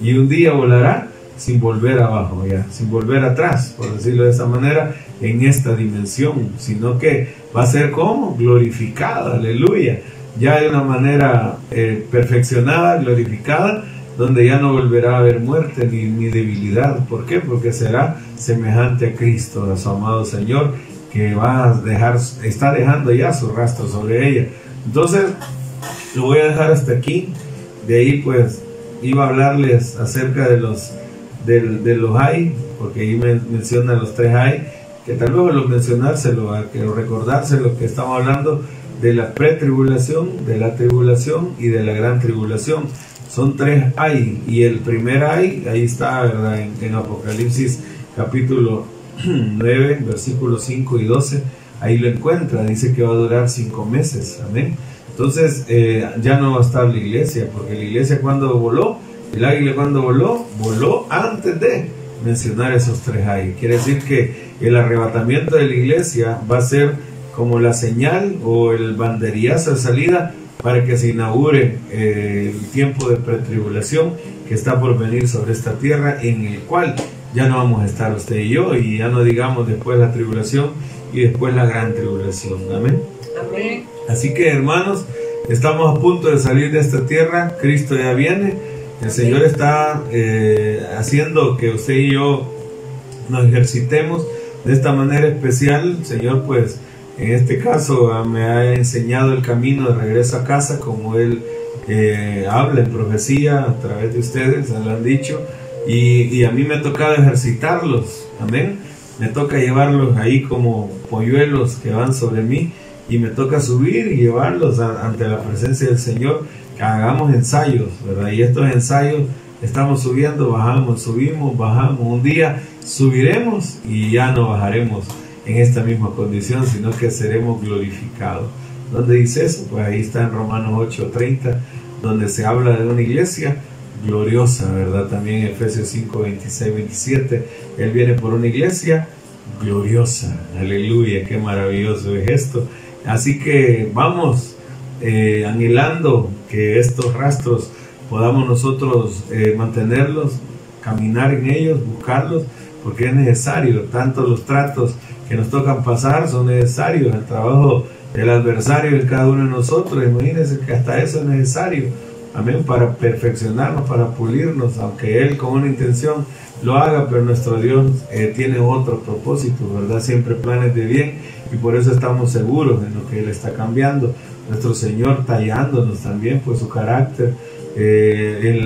y un día volará sin volver abajo ya, sin volver atrás, por decirlo de esa manera, en esta dimensión, sino que va a ser como glorificada, aleluya, ya de una manera eh, perfeccionada, glorificada, donde ya no volverá a haber muerte ni, ni, debilidad. ¿Por qué? Porque será semejante a Cristo, a su amado Señor, que va a dejar, está dejando ya su rastro sobre ella. Entonces, lo voy a dejar hasta aquí. De ahí, pues, iba a hablarles acerca de los, de, de los hay, porque ahí me menciona los tres hay, que tal vez lo mencionárselo, que recordárselo que estamos hablando de la pretribulación, de la tribulación y de la gran tribulación son tres hay, y el primer hay, ahí está, ¿verdad? En, Apocalipsis capítulo 9, versículos 5 y 12, ahí lo encuentra, dice que va a durar cinco meses, amén. Entonces eh, ya no va a estar la iglesia, porque la iglesia cuando voló, el águila cuando voló, voló antes de mencionar esos tres hay. Quiere decir que el arrebatamiento de la iglesia va a ser como la señal o el banderillazo de salida para que se inaugure eh, el tiempo de pretribulación que está por venir sobre esta tierra, en el cual ya no vamos a estar usted y yo, y ya no digamos después la tribulación y después la gran tribulación. Amén. Amén. Así que hermanos, estamos a punto de salir de esta tierra, Cristo ya viene, el Señor está eh, haciendo que usted y yo nos ejercitemos de esta manera especial. Señor, pues en este caso ah, me ha enseñado el camino de regreso a casa, como Él eh, habla en profecía a través de ustedes, se lo han dicho, y, a mí me ha tocado ejercitarlos, amén. Me toca llevarlos ahí como polluelos que van sobre mí y me toca subir y llevarlos ante la presencia del Señor, hagamos ensayos, ¿verdad? Y estos ensayos estamos subiendo, bajamos, subimos, bajamos. Un día subiremos y ya no bajaremos en esta misma condición, sino que seremos glorificados. ¿Dónde dice eso? Pues ahí está en Romanos 8:30, donde se habla de una iglesia gloriosa, ¿verdad? También Efesios 5, 26, 27, Él viene por una iglesia gloriosa, aleluya, qué maravilloso es esto. Así que vamos eh, anhelando que estos rastros podamos nosotros eh, mantenerlos, caminar en ellos, buscarlos, porque es necesario, tanto los tratos que nos tocan pasar son necesarios, el trabajo del adversario de cada uno de nosotros, imagínense que hasta eso es necesario, amén, para perfeccionarnos, para pulirnos, aunque Él con una intención lo haga, pero nuestro Dios eh, tiene otro propósito, ¿verdad? Siempre planes de bien y por eso estamos seguros en lo que Él está cambiando. Nuestro Señor tallándonos también, pues su carácter, eh,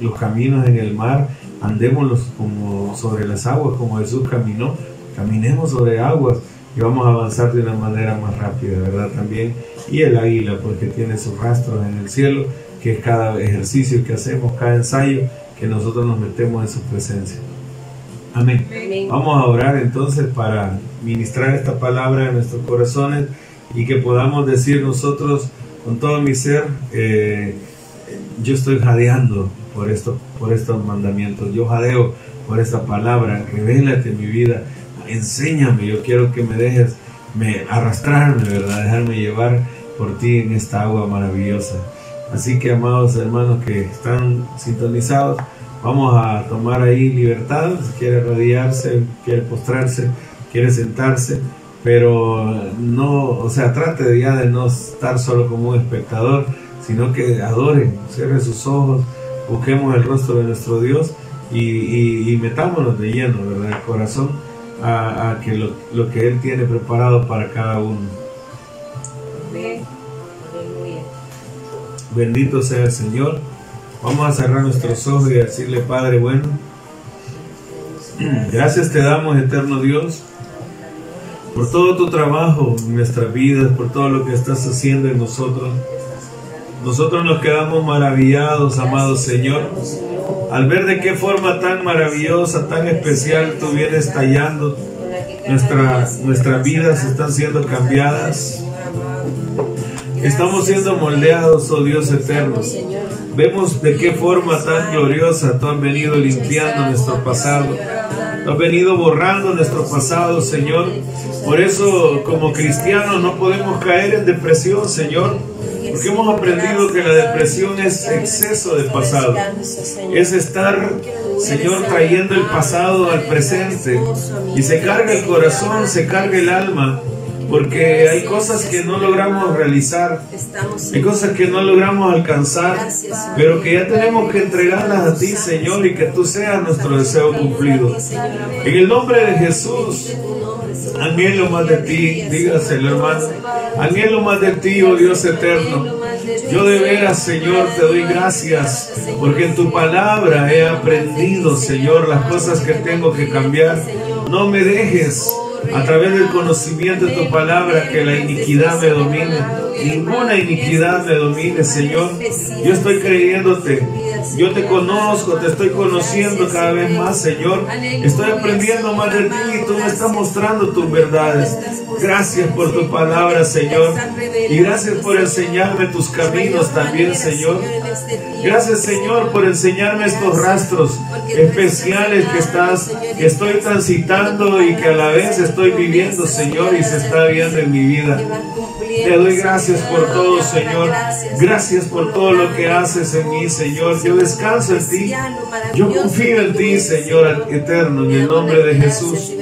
los caminos en el mar, andémoslos como sobre las aguas, como Jesús caminó, caminemos sobre aguas y vamos a avanzar de una manera más rápida, ¿verdad? También. Y el águila, porque tiene sus rastros en el cielo, que es cada ejercicio que hacemos, cada ensayo, que nosotros nos metemos en su presencia. Amén. Vamos a orar entonces para ministrar esta palabra en nuestros corazones y que podamos decir nosotros con todo mi ser, eh, yo estoy jadeando por, esto, por estos mandamientos, yo jadeo por esta palabra, revélate mi vida, enséñame, yo quiero que me dejes me, arrastrarme, ¿verdad? Dejarme llevar por ti en esta agua maravillosa. Así que, amados hermanos que están sintonizados, vamos a tomar ahí libertad. Si quiere rodearse, quiere postrarse, quiere sentarse, pero no, o sea, trate ya de no estar solo como un espectador, sino que adore, cierre sus ojos, busquemos el rostro de nuestro Dios y, metámonos de lleno, ¿verdad? El corazón a, que lo, lo, que Él tiene preparado para cada uno. Bendito sea el Señor. Vamos a cerrar nuestros ojos y decirle, Padre bueno, gracias te damos, eterno Dios, por todo tu trabajo en nuestras vidas, por todo lo que estás haciendo en nosotros. Nosotros nos quedamos maravillados, amado Señor, al ver de qué forma tan maravillosa, tan especial tú vienes tallando. Nuestra, nuestras vidas están siendo cambiadas. Estamos siendo moldeados, oh Dios eterno. Vemos de qué forma tan gloriosa tú has venido limpiando nuestro pasado. Tú has venido borrando nuestro pasado, Señor. Por eso, como cristianos, no podemos caer en depresión, Señor porque hemos aprendido que la depresión es exceso de pasado. Es estar, Señor, trayendo el pasado al presente. Y se carga el corazón, se carga el alma. Porque hay cosas que no logramos realizar, hay cosas que no logramos alcanzar, pero que ya tenemos que entregarlas a ti, Señor, y que tú seas nuestro deseo cumplido. En el nombre de Jesús, Anhelo más de ti, dígaselo hermano. Anhelo más de ti, oh Dios eterno. Yo de veras, Señor, te doy gracias porque en tu palabra he aprendido, Señor, las cosas que tengo que cambiar. No me dejes a través del conocimiento de tu palabra que la iniquidad me domine. Ninguna iniquidad me domine, Señor. Yo estoy creyéndote yo te conozco, te estoy conociendo cada vez más, Señor. Estoy aprendiendo más de ti y tú me estás mostrando tus verdades. Gracias por tu palabra, Señor. Y gracias por enseñarme tus caminos también, Señor. Gracias, Señor, por enseñarme estos rastros especiales que estás, que estoy transitando y que a la vez viviendo, Señor, y se está viendo en mi vida. Te doy gracias por todo, Señor. Gracias por todo lo que haces en mí, Señor. Yo descanso en ti. Yo confío en ti, Señor eterno, en el nombre de Jesús.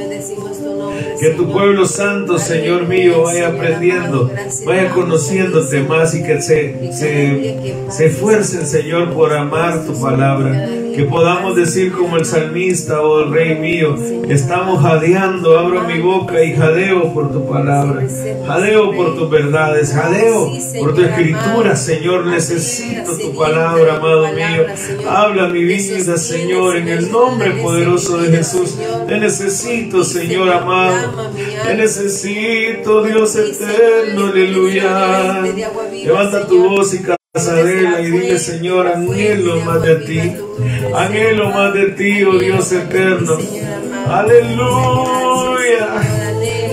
Que tu pueblo santo, Señor mío, vaya aprendiendo, vaya conociéndote más y que se, se, se esfuercen, Señor, por amar tu palabra Que podamos decir como el salmista, oh Rey mío, estamos jadeando, abro mi boca y jadeo por tu palabra, jadeo por tus verdades, jadeo por tu escritura, Señor, necesito tu palabra, amado mío. Habla mi vida, Señor, en el nombre poderoso de Jesús. Te necesito, Señor amado. Te necesito, Dios eterno, aleluya. Levanta tu voz y Y dile, Señor, anhelo más de ti, anhelo más de ti, oh Dios eterno. Aleluya.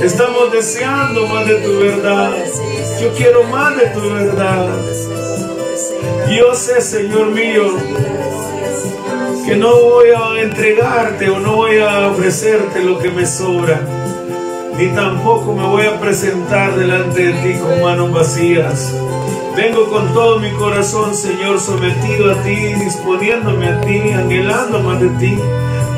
Estamos deseando más de tu verdad. Yo quiero más de tu verdad. Yo sé, Señor mío, que no voy a entregarte o no voy a ofrecerte lo que me sobra, ni tampoco me voy a presentar delante de ti con manos vacías. Vengo con todo mi corazón, Señor, sometido a ti, disponiéndome a ti, anhelando más de ti,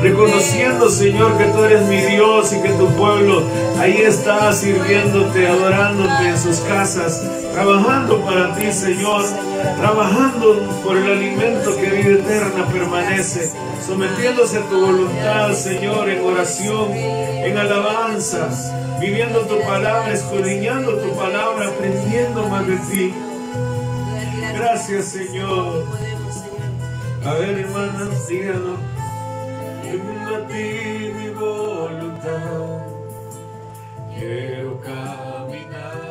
reconociendo, Señor, que tú eres mi Dios y que tu pueblo ahí está sirviéndote, adorándote en sus casas, trabajando para ti, Señor, trabajando por el alimento que vida eterna permanece, sometiéndose a tu voluntad, Señor, en oración, en alabanza, viviendo tu palabra, escudriñando tu palabra, aprendiendo más de ti. Gracias, Señor. A ver, hermanas, díganos. Según a ti mi voluntad, quiero caminar.